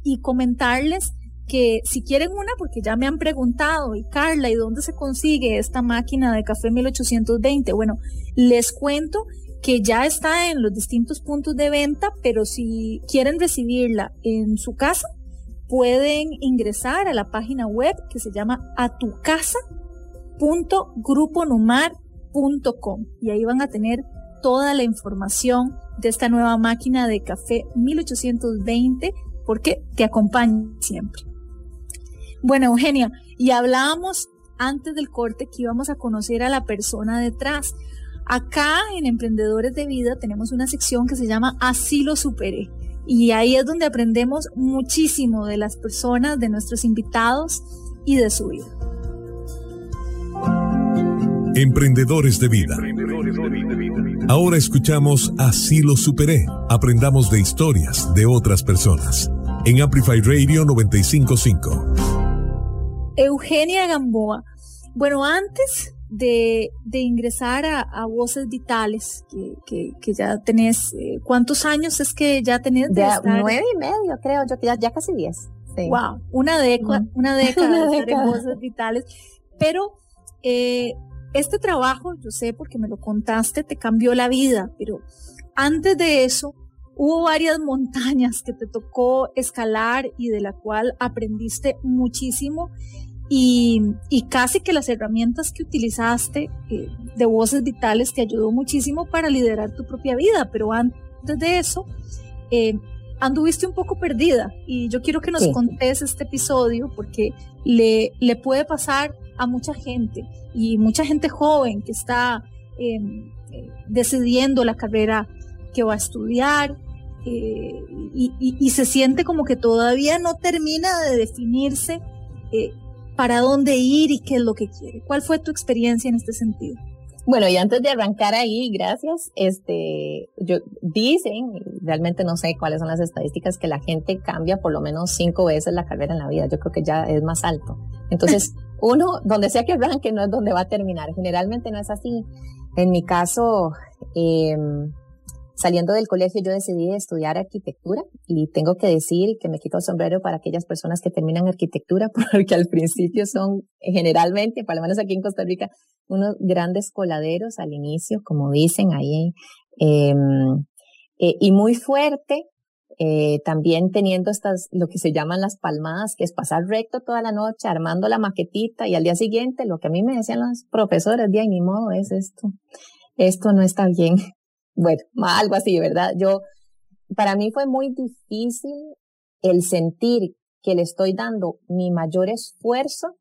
C: Y comentarles que si quieren una, porque ya me han preguntado, y Carla, ¿y dónde se consigue esta máquina de café 1820? Bueno, les cuento que ya está en los distintos puntos de venta, pero si quieren recibirla en su casa, pueden ingresar a la página web que se llama atucasa.gruponumar.com y ahí van a tener toda la información de esta nueva máquina de café 1820 porque te acompaña siempre. Bueno, Eugenia, y hablábamos antes del corte que íbamos a conocer a la persona detrás. Acá en Emprendedores de Vida tenemos una sección que se llama Así lo superé. Y ahí es donde aprendemos muchísimo de las personas, de nuestros invitados y de su vida.
A: Emprendedores de vida. Ahora escuchamos Así lo superé. Aprendamos de historias de otras personas. En Amplify Radio 955.
C: Eugenia Gamboa. Bueno, antes de, ingresar a, Voces Vitales, que, ya tenés, eh, ¿cuántos años es que ya tenés?
D: De nueve y medio, creo, yo ya, ya casi diez.
C: Wow, una década, una década de estar en Voces Vitales. Pero eh, este trabajo, yo sé porque me lo contaste, te cambió la vida, pero antes de eso, hubo varias montañas que te tocó escalar y de la cual aprendiste muchísimo y, casi que las herramientas que utilizaste eh, de voces vitales te ayudó muchísimo para liderar tu propia vida, pero antes de eso eh, anduviste un poco perdida. Y yo quiero que nos contes este episodio porque le, le puede pasar a mucha gente y mucha gente joven que está em, eh, decidiendo la carrera que va a estudiar y, y, se siente como que todavía no termina de definirse para dónde ir y qué es lo que quiere. ¿Cuál fue tu experiencia en este sentido?
D: Bueno, y antes de arrancar ahí, gracias, este, yo, dicen, realmente no sé cuáles son las estadísticas, que la gente cambia por lo menos cinco veces la carrera en la vida. Yo creo que ya es más alto. Entonces, uno, donde sea que arranque, no es donde va a terminar. Generalmente no es así. En mi caso, eh, Saliendo del colegio yo decidí estudiar arquitectura y tengo que decir que me quito el sombrero para aquellas personas que terminan arquitectura porque al principio son generalmente, por lo menos aquí en Costa Rica, unos grandes coladeros al inicio, como dicen ahí, em, eh, y muy fuerte, eh, también teniendo estas, lo que se llaman las palmadas, que es pasar recto toda la noche, armando la maquetita y al día siguiente lo que a mí me decían los profesores, de ni modo, es esto, esto no está bien. Bueno, algo así, ¿verdad? Yo, para mí fue muy difícil el sentir que le estoy dando mi mayor esfuerzo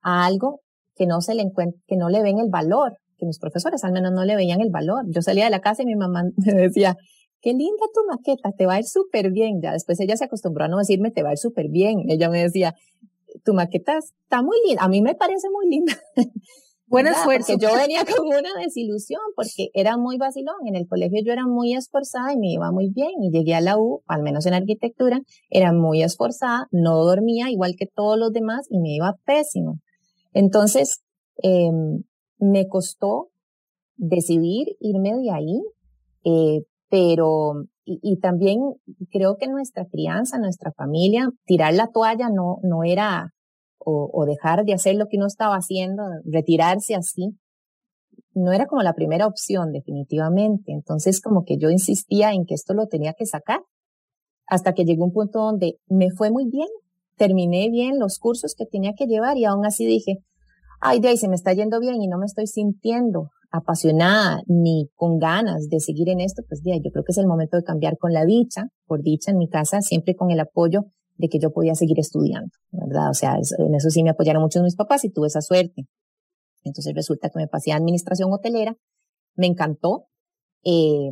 D: a algo que no se le que no le ven el valor, que mis profesores al menos no le veían el valor. Yo salía de la casa y mi mamá me decía, qué linda tu maqueta, te va a ir súper bien. Ya después ella se acostumbró a no decirme, te va a ir súper bien. Ella me decía, tu maqueta está muy linda, a mí me parece muy linda.
C: Buen esfuerzo.
D: Porque yo venía con una desilusión porque era muy vacilón. En el colegio yo era muy esforzada y me iba muy bien y llegué a la U, al menos en arquitectura, era muy esforzada, no dormía igual que todos los demás y me iba pésimo. Entonces, em, me costó decidir irme de ahí, eh, pero, y, y, también creo que nuestra crianza, nuestra familia, tirar la toalla no, no era o, dejar de hacer lo que uno estaba haciendo, retirarse así, no era como la primera opción definitivamente. Entonces como que yo insistía en que esto lo tenía que sacar hasta que llegó un punto donde me fue muy bien, terminé bien los cursos que tenía que llevar y aún así dije, ay, de ahí se me está yendo bien y no me estoy sintiendo apasionada ni con ganas de seguir en esto, pues de yo creo que es el momento de cambiar con la dicha, por dicha en mi casa, siempre con el apoyo de que yo podía seguir estudiando, ¿verdad? O sea, en eso sí me apoyaron mucho mis papás y tuve esa suerte. Entonces resulta que me pasé a administración hotelera, me encantó, eh,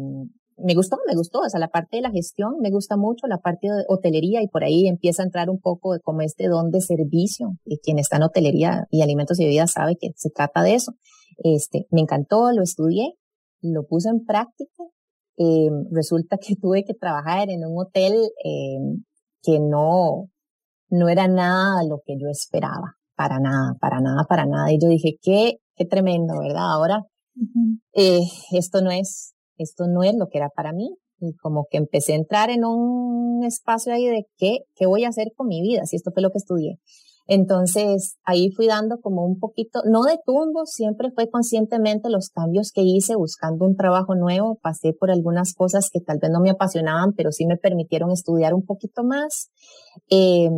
D: me gustó, me gustó, o sea, la parte de la gestión me gusta mucho, la parte de hotelería y por ahí empieza a entrar un poco como este don de servicio y quien está en hotelería y alimentos y bebidas sabe que se trata de eso. Este, me encantó, lo estudié, lo puse en práctica. Eh, resulta que tuve que trabajar en un hotel eh, que no, no era nada lo que yo esperaba para nada, para nada, para nada. Y yo dije, qué, qué tremendo, ¿verdad? Ahora, eh, esto no es, esto no es lo que era para mí. Y como que empecé a entrar en un espacio ahí de qué, qué voy a hacer con mi vida, si esto fue lo que estudié. Entonces, ahí fui dando como un poquito, no de tumbo, siempre fue conscientemente los cambios que hice buscando un trabajo nuevo. Pasé por algunas cosas que tal vez no me apasionaban, pero sí me permitieron estudiar un poquito más. Eh,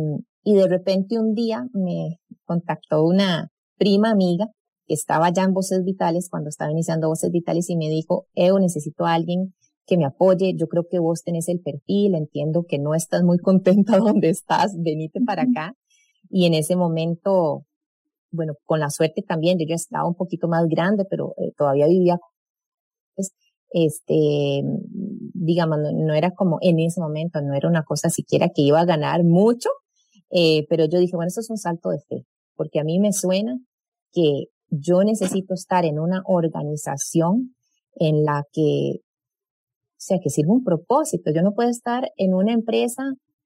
D: y de repente un día me contactó una prima amiga que estaba ya en Voces Vitales cuando estaba iniciando Voces Vitales y me dijo, Evo, necesito a alguien que me apoye, yo creo que vos tenés el perfil, entiendo que no estás muy contenta donde estás, venite para acá. Y en ese momento, bueno, con la suerte también, yo ya estaba un poquito más grande, pero eh, todavía vivía, pues, este, digamos, no, era como en ese momento, no era una cosa siquiera que iba a ganar mucho, eh, pero yo dije, bueno, eso es un salto de fe, porque a mí me suena que yo necesito estar en una organización en la que, o sea, que sirva un propósito. Yo no puedo estar en una empresa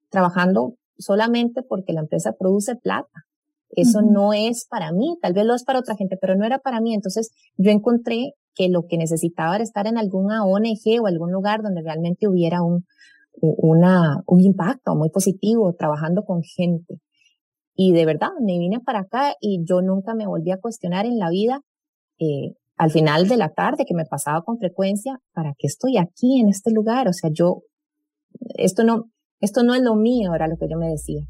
D: trabajando solamente porque la empresa produce plata. Eso no es para mí, tal vez lo es para otra gente, pero no era para mí. Entonces yo encontré que lo que necesitaba era estar en alguna ONG o algún lugar donde realmente hubiera un, una, un impacto muy positivo trabajando con gente. Y de verdad, me vine para acá y yo nunca me volví a cuestionar en la vida, eh, al final de la tarde, que me pasaba con frecuencia, ¿para qué estoy aquí en este lugar? O sea, yo, esto no, esto no es lo mío, era lo que yo me decía.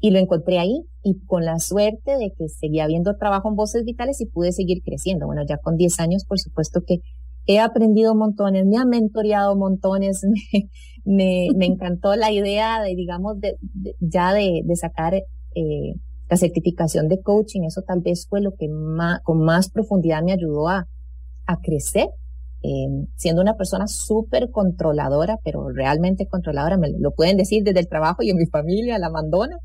D: Y lo encontré ahí y con la suerte de que seguía viendo trabajo en voces vitales y pude seguir creciendo. Bueno, ya con 10 años, por supuesto que he aprendido montones, me ha mentoreado montones, me, me, encantó la idea de, digamos, de, ya de, de sacar eh, la certificación de coaching, eso tal vez fue lo que más, con más profundidad me ayudó a, a crecer, eh, siendo una persona súper controladora, pero realmente controladora, me lo pueden decir desde el trabajo y en mi familia, la mandona,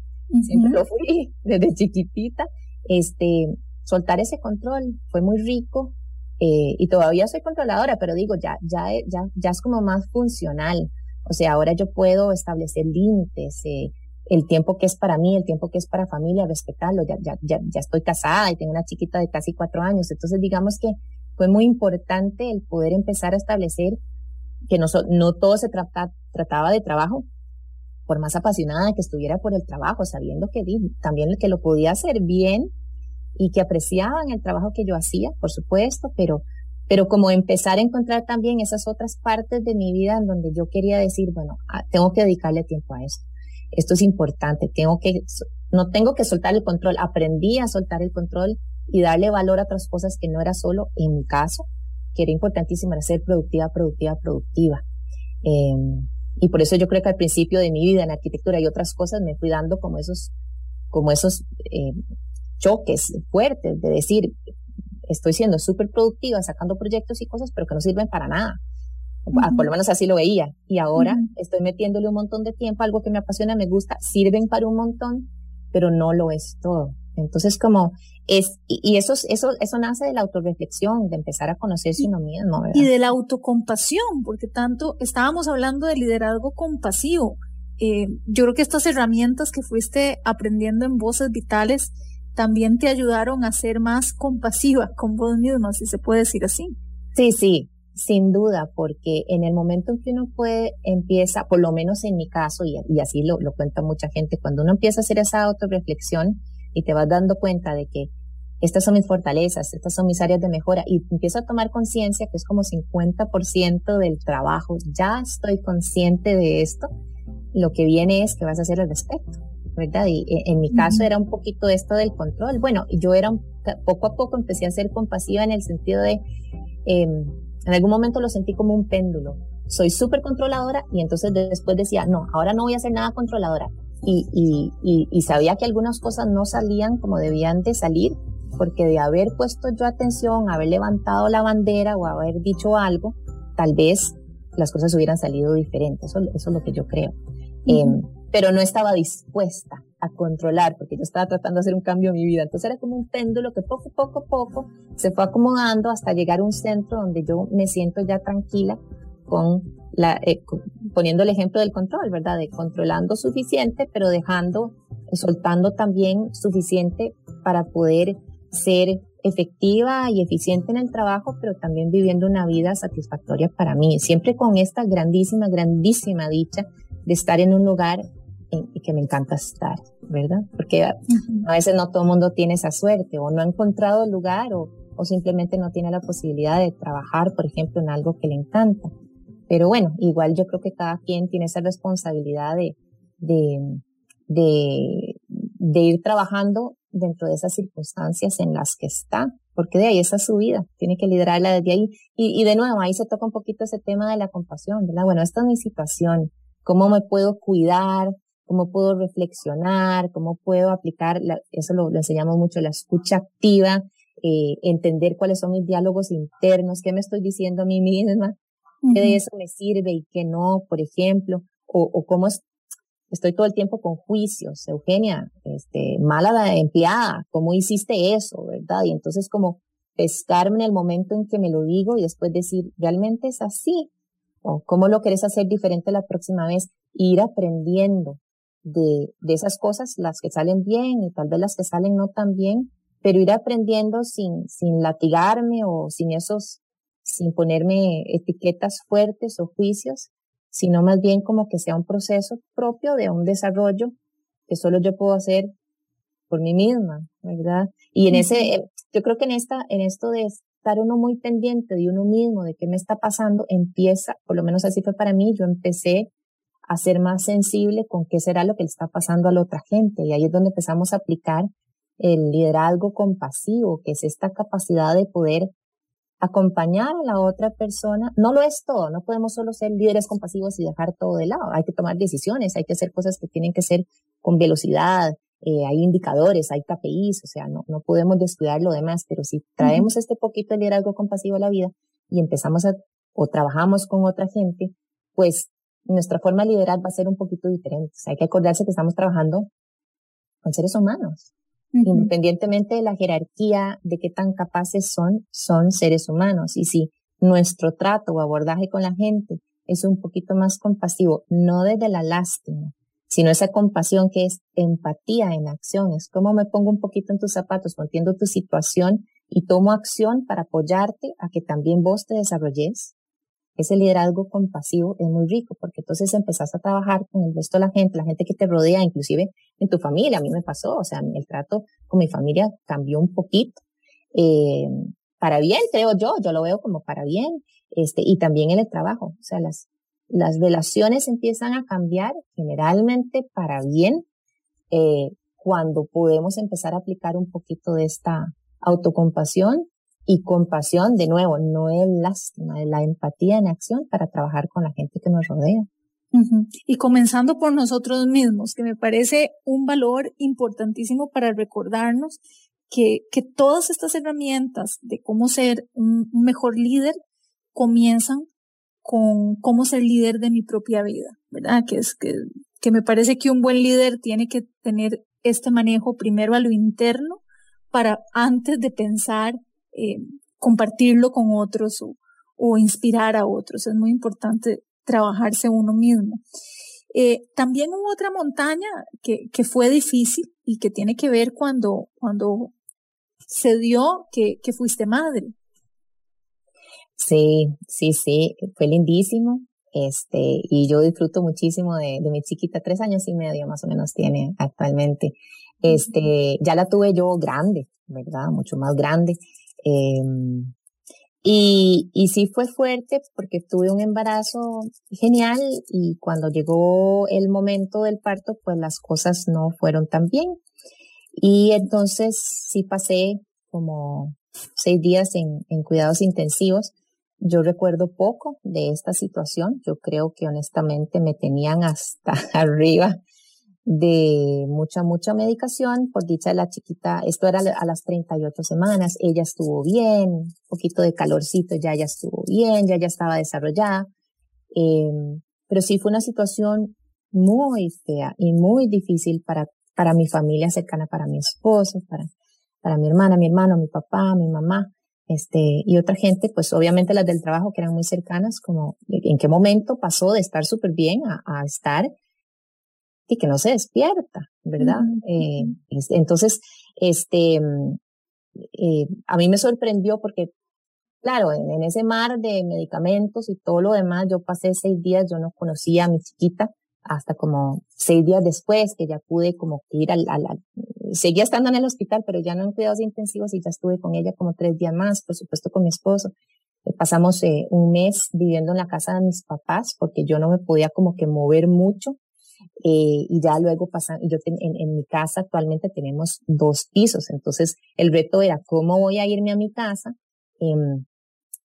D: siempre lo fui desde chiquitita, este, soltar ese control fue muy rico, eh, y todavía soy controladora, pero digo, ya, ya, ya, ya es como más funcional. O sea, ahora yo puedo establecer límites, eh, el tiempo que es para mí, el tiempo que es para familia, respetarlo. Ya, ya, ya, ya estoy casada y tengo una chiquita de casi cuatro años. Entonces, digamos que fue muy importante el poder empezar a establecer que no, no todo se trataba de trabajo, por más apasionada que estuviera por el trabajo, sabiendo que también que lo podía hacer bien y que apreciaban el trabajo que yo hacía, por supuesto, pero, pero como empezar a encontrar también esas otras partes de mi vida en donde yo quería decir, bueno, ah, tengo que dedicarle tiempo a esto. Esto es importante, tengo que, no tengo que soltar el control, aprendí a soltar el control y darle valor a otras cosas que no era solo en mi caso, que era importantísimo, era ser productiva, productiva, productiva. Em, y por eso yo creo que al principio de mi vida en arquitectura y otras cosas me fui dando como esos, como esos eh, choques fuertes de decir, estoy siendo súper productiva, sacando proyectos y cosas, pero que no sirven para nada. Por lo menos así lo veía. Y ahora estoy metiéndole un montón de tiempo, algo que me apasiona, me gusta, sirven para un montón, pero no lo es todo. Entonces, como es, y eso, eso, eso nace de la autorreflexión, de empezar a conocerse uno mismo.
C: Y de la autocompasión, porque tanto estábamos hablando de liderazgo compasivo. Eh, yo creo que estas herramientas que fuiste aprendiendo en voces vitales también te ayudaron a ser más compasiva con vos mismo, si se puede decir así.
D: Sí, sí, sin duda, porque en el momento en que uno puede, empieza, por lo menos en mi caso, y, así lo, lo cuenta mucha gente, cuando uno empieza a hacer esa autorreflexión, y te vas dando cuenta de que estas son mis fortalezas, estas son mis áreas de mejora y empiezo a tomar conciencia que es como 50% del trabajo, ya estoy consciente de esto, lo que viene es que vas a hacer al respecto, ¿verdad? Y eh, en mi caso era un poquito esto del control. Bueno, yo era poco a poco empecé a ser compasiva en el sentido de, em, en algún momento lo sentí como un péndulo. Soy súper controladora y entonces después decía, no, ahora no voy a hacer nada controladora. Y, y, y, y sabía que algunas cosas no salían como debían de salir porque de haber puesto yo atención, haber levantado la bandera o haber dicho algo, tal vez las cosas hubieran salido diferentes. Eso, eso es lo que yo creo. Em, pero no estaba dispuesta a controlar porque yo estaba tratando de hacer un cambio en mi vida. Entonces era como un péndulo que poco, poco, poco se fue acomodando hasta llegar a un centro donde yo me siento ya tranquila con la, eh, poniendo el ejemplo del control, ¿verdad? De controlando suficiente, pero dejando, soltando también suficiente para poder ser efectiva y eficiente en el trabajo, pero también viviendo una vida satisfactoria para mí, siempre con esta grandísima, grandísima dicha de estar en un lugar en que me encanta estar, ¿verdad? Porque a veces no todo el mundo tiene esa suerte o no ha encontrado el lugar o, o simplemente no tiene la posibilidad de trabajar, por ejemplo, en algo que le encanta. Pero bueno, igual yo creo que cada quien tiene esa responsabilidad de, de, de, de ir trabajando dentro de esas circunstancias en las que está, porque de ahí esa es su vida, tiene que liderarla desde ahí. Y, y de nuevo, ahí se toca un poquito ese tema de la compasión, ¿verdad? Bueno, esta es mi situación, ¿cómo me puedo cuidar? ¿Cómo puedo reflexionar? ¿Cómo puedo aplicar? La, eso lo, enseñamos mucho, la escucha activa, eh, entender cuáles son mis diálogos internos, qué me estoy diciendo a mí misma, qué de eso me sirve y qué no, por ejemplo, o, o cómo estoy todo el tiempo con juicios, Eugenia, este, mala la empleada, ¿cómo hiciste eso, verdad? Y entonces como pescarme en el momento en que me lo digo y después decir, ¿realmente es así? ¿O cómo lo querés hacer diferente la próxima vez? Ir aprendiendo de, de esas cosas, las que salen bien y tal vez las que salen no tan bien, pero ir aprendiendo sin, sin latigarme o sin esos, sin ponerme etiquetas fuertes o juicios, sino más bien como que sea un proceso propio de un desarrollo que solo yo puedo hacer por mí misma, ¿verdad? Y en ese, eh, yo creo que en esta, en esto de estar uno muy pendiente de uno mismo, de qué me está pasando, empieza, por lo menos así fue para mí, yo empecé a ser más sensible con qué será lo que le está pasando a la otra gente. Y ahí es donde empezamos a aplicar el liderazgo compasivo, que es esta capacidad de poder acompañar a la otra persona. No lo es todo, no podemos solo ser líderes compasivos y dejar todo de lado. Hay que tomar decisiones, hay que hacer cosas que tienen que ser con velocidad, eh, hay indicadores, hay KPIs, o sea, no, no podemos descuidar lo demás, pero si traemos este poquito de liderazgo compasivo a la vida y empezamos a, o trabajamos con otra gente, pues nuestra forma de liderar va a ser un poquito diferente. O sea, hay que acordarse que estamos trabajando con seres humanos. Independientemente de la jerarquía, de qué tan capaces son, son seres humanos. Y si nuestro trato o abordaje con la gente es un poquito más compasivo, no desde la lástima, sino esa compasión que es empatía en acción, es como me pongo un poquito en tus zapatos, entiendo tu situación y tomo acción para apoyarte a que también vos te desarrolles, ese liderazgo compasivo es muy rico porque entonces empezás a trabajar con el resto de la gente, la gente que te rodea, inclusive en tu familia. A mí me pasó, o sea, el trato con mi familia cambió un poquito. Eh, para bien, creo yo, yo lo veo como para bien, este, y también en el trabajo. O sea, las, las relaciones empiezan a cambiar generalmente para bien eh, cuando podemos empezar a aplicar un poquito de esta autocompasión y compasión, de nuevo, no es lástima, es la empatía en acción para trabajar con la gente que nos rodea.
C: Y comenzando por nosotros mismos, que me parece un valor importantísimo para recordarnos que, que todas estas herramientas de cómo ser un, mejor líder comienzan con cómo ser líder de mi propia vida, ¿verdad? Que es que, que me parece que un buen líder tiene que tener este manejo primero a lo interno para antes de pensar eh, compartirlo con otros o, o, inspirar a otros. Es muy importante trabajarse uno mismo. Eh, también hubo otra montaña que, que fue difícil y que tiene que ver cuando, cuando se dio que, que fuiste madre.
D: Sí, sí, sí, fue lindísimo. Este, y yo disfruto muchísimo de, de mi chiquita, tres años y medio más o menos tiene actualmente. Este, ya la tuve yo grande, ¿verdad? Mucho más grande. Em, y, sí fue fuerte porque tuve un embarazo genial y cuando llegó el momento del parto, pues las cosas no fueron tan bien. Y entonces sí pasé como seis días en cuidados intensivos. Yo recuerdo poco de esta situación. Yo creo que honestamente me tenían hasta arriba de mucha, mucha medicación. Por dicha la chiquita, esto era a las 38 semanas, ella estuvo bien, poquito de calorcito, ya ya estuvo bien, ya ya estaba desarrollada. Eh, pero sí fue una situación muy fea y muy difícil para, para mi familia cercana, para mi esposo, para, para mi hermana, mi hermano, mi papá, mi mamá. Este, y otra gente, pues obviamente las del trabajo que eran muy cercanas, como en qué momento pasó de estar súper bien a estar y que no se despierta, ¿verdad? eh, entonces, este, eh, a mí me sorprendió porque, claro, en, en, ese mar de medicamentos y todo lo demás, yo pasé seis días, yo no conocía a mi chiquita hasta como seis días después que ya pude como ir al, al, al seguía estando en el hospital, pero ya no en cuidados intensivos y ya estuve con ella como tres días más, por supuesto con mi esposo. Eh, pasamos eh, un mes viviendo en la casa de mis papás porque yo no me podía como que mover mucho eh, y ya luego pasan, yo ten, en, en, mi casa actualmente tenemos dos pisos, entonces el reto era cómo voy a irme a mi casa eh,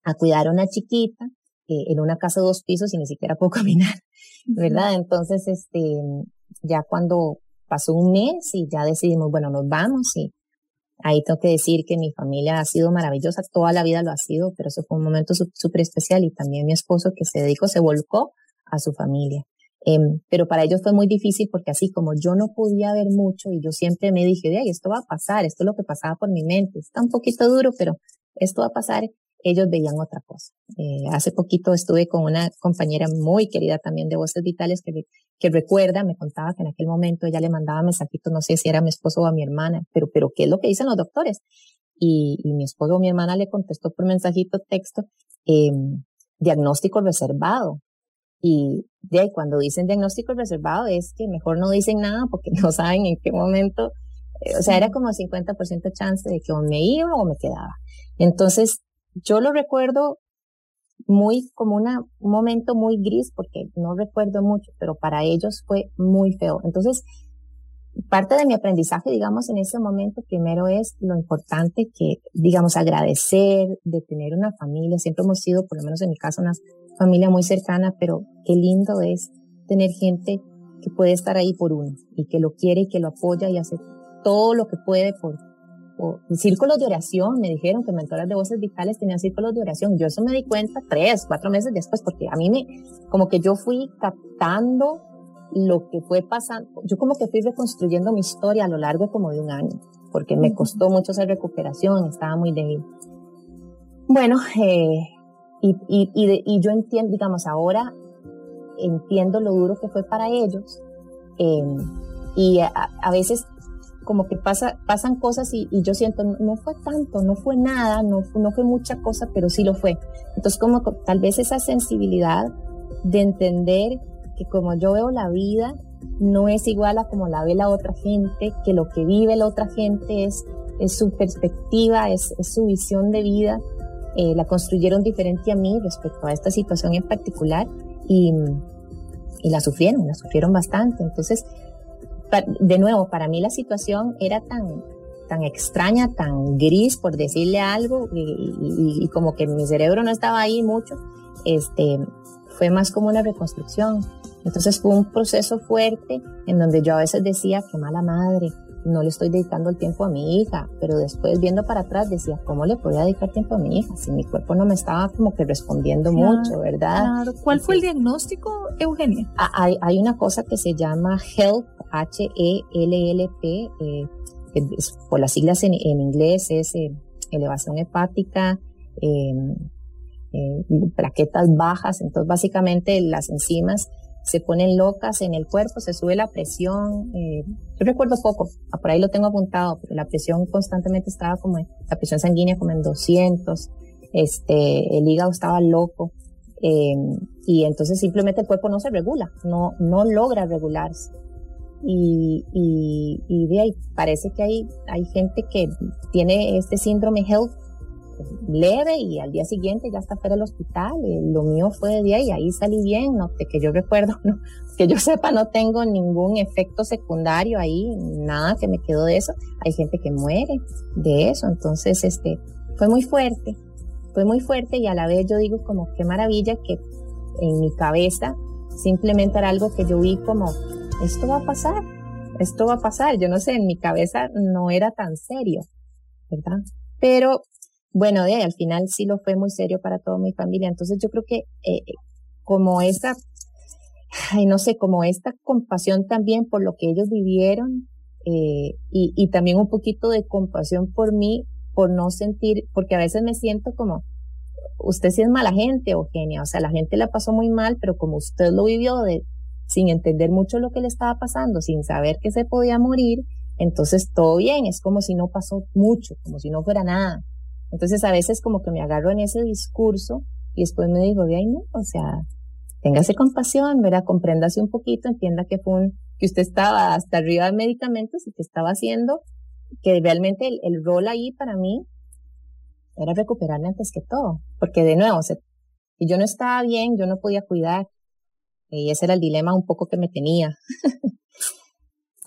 D: a cuidar a una chiquita eh, en una casa de dos pisos y ni siquiera puedo caminar, ¿verdad? Entonces, este, ya cuando pasó un mes y ya decidimos, bueno, nos vamos y ahí tengo que decir que mi familia ha sido maravillosa, toda la vida lo ha sido, pero eso fue un momento súper especial y también mi esposo que se dedicó, se volcó a su familia. Eh, pero para ellos fue muy difícil porque así como yo no podía ver mucho y yo siempre me dije, de ahí, esto va a pasar, esto es lo que pasaba por mi mente, está un poquito duro, pero esto va a pasar, ellos veían otra cosa. Eh, hace poquito estuve con una compañera muy querida también de Voces Vitales que, que recuerda, me contaba que en aquel momento ella le mandaba mensajitos, no sé si era a mi esposo o a mi hermana, pero, pero ¿qué es lo que dicen los doctores? Y, y mi esposo o mi hermana le contestó por mensajito texto, eh, diagnóstico reservado. Y de ahí cuando dicen diagnóstico reservado es que mejor no dicen nada porque no saben en qué momento, eh, o sea, era como 50% chance de que o me iba o me quedaba. Entonces, yo lo recuerdo muy como una, un momento muy gris porque no recuerdo mucho, pero para ellos fue muy feo. Entonces, parte de mi aprendizaje, digamos, en ese momento, primero es lo importante que, digamos, agradecer de tener una familia. Siempre hemos sido, por lo menos en mi caso, una familia muy cercana, pero qué lindo es tener gente que puede estar ahí por uno y que lo quiere y que lo apoya y hace todo lo que puede por, por círculos de oración. Me dijeron que mentoras de voces vitales tenían círculos de oración. Yo eso me di cuenta tres, cuatro meses después, porque a mí me, como que yo fui captando lo que fue pasando. Yo como que fui reconstruyendo mi historia a lo largo como de un año, porque me costó mucho esa recuperación, estaba muy débil. Bueno, eh, y, y, y, de, y, yo entiendo, digamos, ahora entiendo lo duro que fue para ellos. Eh, y a, a, veces como que pasa, pasan cosas y, y, yo siento, no fue tanto, no fue nada, no, no fue mucha cosa, pero sí lo fue. Entonces como tal vez esa sensibilidad de entender que como yo veo la vida, no es igual a como la ve la otra gente, que lo que vive la otra gente es, es su perspectiva, es, es su visión de vida eh, la construyeron diferente a mí respecto a esta situación en particular y, y la sufrieron, la sufrieron bastante. Entonces, de nuevo, para mí la situación era tan, tan extraña, tan gris, por decirle algo, y, y, como que mi cerebro no estaba ahí mucho, este, fue más como una reconstrucción. Entonces fue un proceso fuerte en donde yo a veces decía, qué mala madre, no le estoy dedicando el tiempo a mi hija, pero después viendo para atrás decía, ¿cómo le podía dedicar tiempo a mi hija? Si mi cuerpo no me estaba como que respondiendo claro, mucho, ¿verdad?
C: Claro. ¿Cuál fue el diagnóstico, Eugenia?
D: Hay, hay una cosa que se llama HELP, H-E-L-L-P, eh, por las siglas en, en inglés es eh, elevación hepática, eh, plaquetas bajas, entonces básicamente las enzimas se ponen locas en el cuerpo, se sube la presión. Eh, yo recuerdo poco, por ahí lo tengo apuntado, pero la presión constantemente estaba como, en, la presión sanguínea como en 200, este, el hígado estaba loco. Eh, y entonces simplemente el cuerpo no se regula, no, no logra regularse. y, y, de ahí parece que hay, hay gente que tiene este síndrome health leve y al día siguiente ya está fuera del hospital. lo mío fue de ahí, ahí salí bien, no, que yo recuerdo, que yo sepa, no tengo ningún efecto secundario ahí, nada que me quedó de eso. Hay gente que muere de eso, entonces este, fue muy fuerte, fue muy fuerte y a la vez yo digo como qué maravilla que en mi cabeza simplemente era algo que yo vi como, esto va a pasar, esto va a pasar. Yo no sé, en mi cabeza no era tan serio, ¿verdad? Pero bueno, de ahí, al final sí lo fue muy serio para toda mi familia. Entonces yo creo que eh, como esa, ay, no sé, como esta compasión también por lo que ellos vivieron eh, y, y también un poquito de compasión por mí, por no sentir, porque a veces me siento como, usted sí es mala gente, Eugenia, o sea, la gente la pasó muy mal, pero como usted lo vivió de, sin entender mucho lo que le estaba pasando, sin saber que se podía morir, entonces todo bien, es como si no pasó mucho, como si no fuera nada. Entonces a veces como que me agarro en ese discurso y después me digo, de ahí no, o sea, téngase compasión, verá, compréndase un poquito, entienda que fue un, que usted estaba hasta arriba de medicamentos y que estaba haciendo, que realmente el, el rol ahí para mí era recuperarme antes que todo, porque de nuevo, si yo no estaba bien, yo no podía cuidar, y ese era el dilema un poco que me tenía.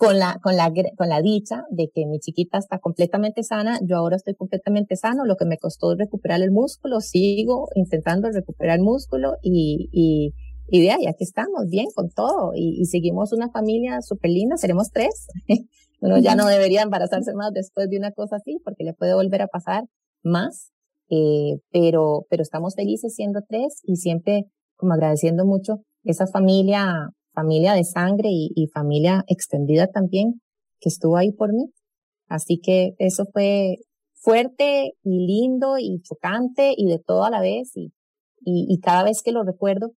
D: con la, con la, con la dicha de que mi chiquita está completamente sana, yo ahora estoy completamente sano, lo que me costó recuperar el músculo, sigo intentando recuperar el músculo y, y, y de ahí, aquí estamos, bien con todo, y, y seguimos una familia súper linda, seremos tres. Uno ya no debería embarazarse más después de una cosa así, porque le puede volver a pasar más, eh, pero, pero estamos felices siendo tres y siempre como agradeciendo mucho esa familia, familia de sangre y, familia extendida también que estuvo ahí por mí. Así que eso fue fuerte y lindo y chocante y de todo a la vez y, y, cada vez que lo recuerdo,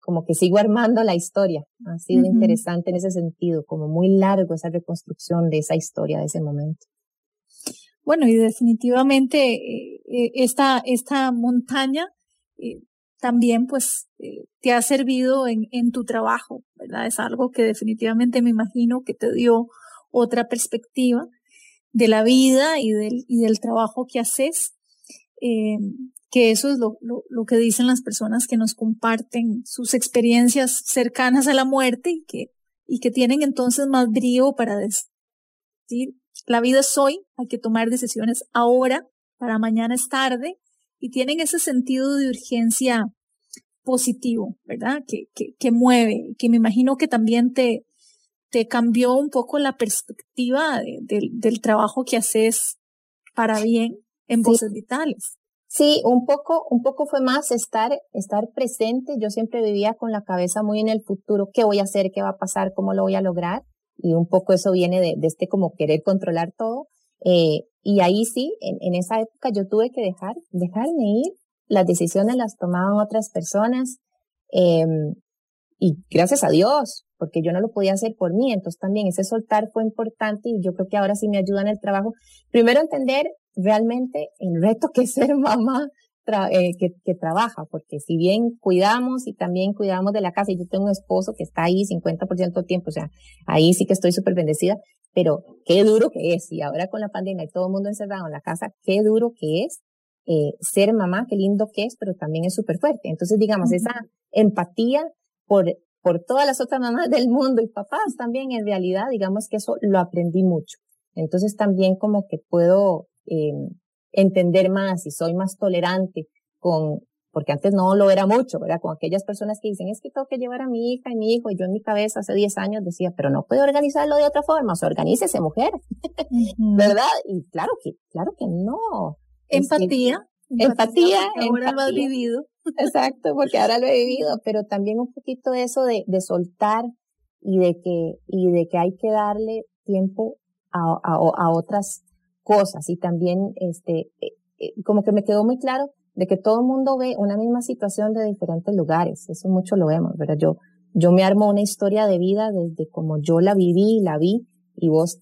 D: como que sigo armando la historia. Ha sido interesante en ese sentido, como muy largo esa reconstrucción de esa historia, de ese momento.
C: Bueno, y definitivamente eh, eh, esta, esta montaña eh, también pues te ha servido en, en tu trabajo, ¿verdad? Es algo que definitivamente me imagino que te dio otra perspectiva de la vida y del, y del trabajo que haces, que eso es lo, lo, lo, que dicen las personas que nos comparten sus experiencias cercanas a la muerte y que, y que tienen entonces más brío para decir, la vida es hoy, hay que tomar decisiones ahora, para mañana es tarde, y tienen ese sentido de urgencia positivo, ¿verdad? Que, que, que mueve, que me imagino que también te, te cambió un poco la perspectiva del trabajo que haces para bien en voces vitales.
D: Sí, un poco, un poco fue más estar, estar presente. Yo siempre vivía con la cabeza muy en el futuro. ¿Qué voy a hacer? ¿Qué va a pasar? ¿Cómo lo voy a lograr? y un poco eso viene de, de este como querer controlar todo. Eh, y ahí sí, en, esa época yo tuve que dejar, dejarme ir. Las decisiones las tomaban otras personas. Eh, y gracias a Dios, porque yo no lo podía hacer por mí. Entonces también ese soltar fue importante y yo creo que ahora sí me ayuda en el trabajo. Primero entender realmente el reto que es ser mamá eh, que, que, trabaja, porque si bien cuidamos y también cuidamos de la casa, y yo tengo un esposo que está ahí 50% del tiempo, o sea, ahí sí que estoy súper bendecida, pero qué duro que es, y ahora con la pandemia y todo el mundo encerrado en la casa, qué duro que es eh, ser mamá, qué lindo que es, pero también es súper fuerte. Entonces, digamos, esa empatía por, por todas las otras mamás del mundo y papás también, en realidad, digamos que eso lo aprendí mucho. Entonces también como que puedo eh, entender más y soy más tolerante con, porque antes no lo era mucho, ¿verdad? Con aquellas personas que dicen, es que tengo que llevar a mi hija y mi hijo, y yo en mi cabeza hace 10 años decía, pero no puedo organizarlo de otra forma, o sea, organícese mujer, ¿verdad? Y claro que, claro que no.
C: Empatía.
D: Empatía.
C: ahora lo has vivido.
D: Exacto, porque ahora lo he vivido, pero también un poquito de eso de, de soltar y de que, y de que hay que darle tiempo a, a, a otras cosas y también este, eh, eh, como que me quedó muy claro de que todo el mundo ve una misma situación de diferentes lugares, eso mucho lo vemos, ¿verdad? Yo, yo me armo una historia de vida desde como yo la viví, la vi, y vos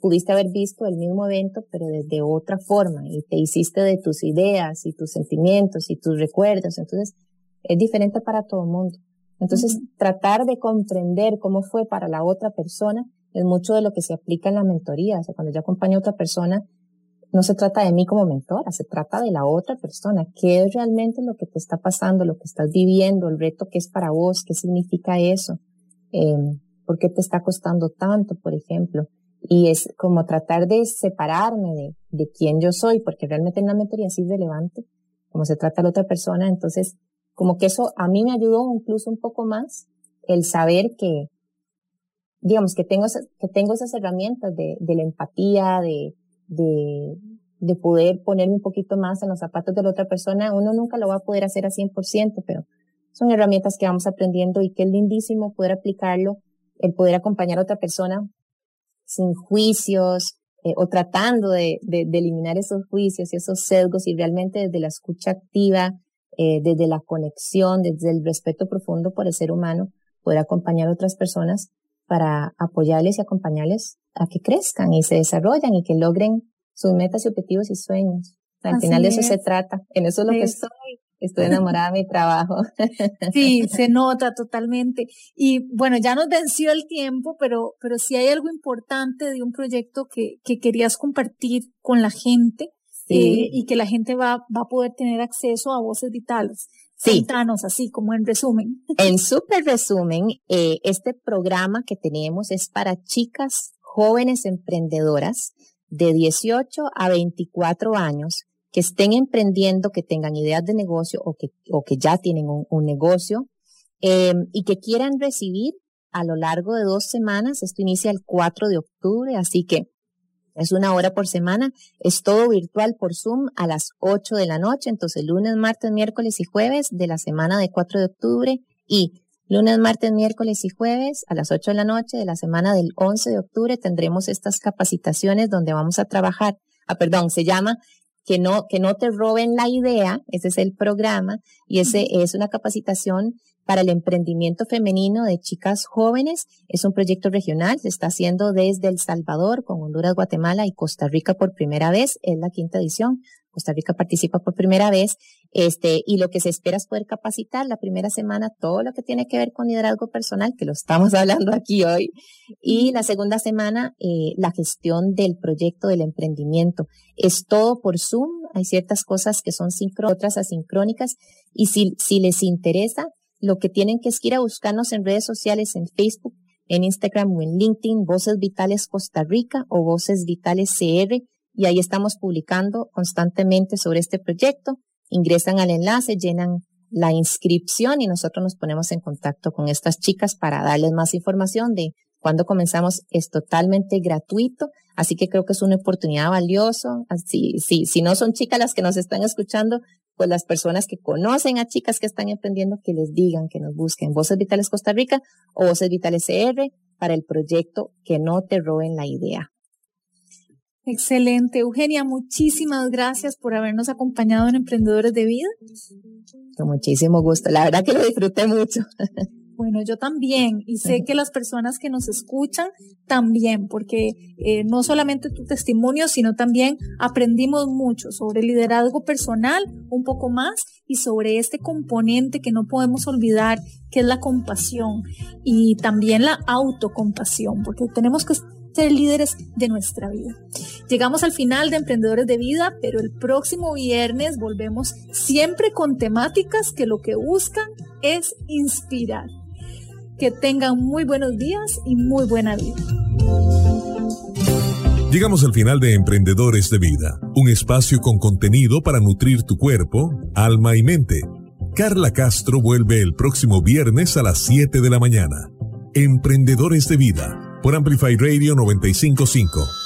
D: pudiste haber visto el mismo evento, pero desde otra forma, y te hiciste de tus ideas y tus sentimientos y tus recuerdos, entonces es diferente para todo el mundo. Entonces, tratar de comprender cómo fue para la otra persona es mucho de lo que se aplica en la mentoría. O sea, cuando yo acompaño a otra persona, no se trata de mí como mentora, se trata de la otra persona. ¿Qué es realmente lo que te está pasando, lo que estás viviendo, el reto que es para vos? ¿Qué significa eso? Eh, ¿Por qué te está costando tanto, por ejemplo? Y es como tratar de separarme de, de quién yo soy, porque realmente en la mentoría es relevante, como se trata la otra persona. Entonces, como que eso a mí me ayudó incluso un poco más el saber que, digamos, que tengo, que tengo esas herramientas de, de la empatía, de, de, de poder ponerme un poquito más en los zapatos de la otra persona. Uno nunca lo va a poder hacer a 100%, pero son herramientas que vamos aprendiendo y que es lindísimo poder aplicarlo, el poder acompañar a otra persona sin juicios eh, o tratando de, de, de, eliminar esos juicios y esos sesgos y realmente desde la escucha activa, eh, desde la conexión, desde el respeto profundo por el ser humano, poder acompañar a otras personas para apoyarles y acompañarles a que crezcan y se desarrollen y que logren sus metas y objetivos y sueños. Al final de eso se trata. En eso es lo que estoy. Estoy enamorada de mi trabajo.
C: Sí, se nota totalmente. Y bueno, ya nos venció el tiempo, pero, pero si hay algo importante de un proyecto que, que querías compartir con la gente sí. eh, y que la gente va, va a poder tener acceso a voces vitales. Sí. Contanos así como en resumen.
D: En súper resumen, eh, este programa que tenemos es para chicas jóvenes emprendedoras de 18 a 24 años que estén emprendiendo, que tengan ideas de negocio o que, o que ya tienen un, negocio eh, y que quieran recibir a lo largo de dos semanas. Esto inicia el 4 de octubre, así que es una hora por semana, es todo virtual por Zoom a las 8 de la noche, entonces lunes, martes, miércoles y jueves de la semana de 4 de octubre y lunes, martes, miércoles y jueves a las 8 de la noche de la semana del 11 de octubre tendremos estas capacitaciones donde vamos a trabajar, ah, perdón, se llama que no, que no te roben la idea, ese es el programa, y ese es una capacitación para el emprendimiento femenino de chicas jóvenes. Es un proyecto regional, se está haciendo desde El Salvador, con Honduras, Guatemala y Costa Rica por primera vez. Es la quinta edición. Costa Rica participa por primera vez. Este, y lo que se espera es poder capacitar la primera semana todo lo que tiene que ver con liderazgo personal, que lo estamos hablando aquí hoy. Y la segunda semana, eh, la gestión del proyecto del emprendimiento. Es todo por Zoom. Hay ciertas cosas que son sincrónicas, otras asincrónicas. Y si, si les interesa, lo que tienen que es ir a buscarnos en redes sociales, en Facebook, en Instagram o en LinkedIn, Voces Vitales Costa Rica o Voces Vitales CR, y ahí estamos publicando constantemente sobre este proyecto. Ingresan al enlace, llenan la inscripción y nosotros nos ponemos en contacto con estas chicas para darles más información de cuándo comenzamos. Es totalmente gratuito, así que creo que es una oportunidad valiosa. Así, si, si no son chicas las que nos están escuchando, pues las personas que conocen a chicas que están emprendiendo, que les digan, que nos busquen Voces Vitales Costa Rica o Voces Vitales CR para el proyecto Que no te roben la idea.
C: Excelente. Eugenia, muchísimas gracias por habernos acompañado en Emprendedores de Vida.
D: Con muchísimo gusto. La verdad que lo disfruté mucho.
C: Bueno, yo también, y sé que las personas que nos escuchan también, porque eh, no solamente tu testimonio, sino también aprendimos mucho sobre liderazgo personal, un poco más, y sobre este componente que no podemos olvidar, que es la compasión, y también la autocompasión, porque tenemos que ser líderes de nuestra vida. Llegamos al final de Emprendedores de Vida, pero el próximo viernes volvemos siempre con temáticas que lo que buscan es inspirar. Que tengan muy buenos días y muy buena vida.
A: Llegamos al final de Emprendedores de Vida, un espacio con contenido para nutrir tu cuerpo, alma y mente. Carla Castro vuelve el próximo viernes a las 7 de la mañana. Emprendedores de Vida, por Amplify Radio 955.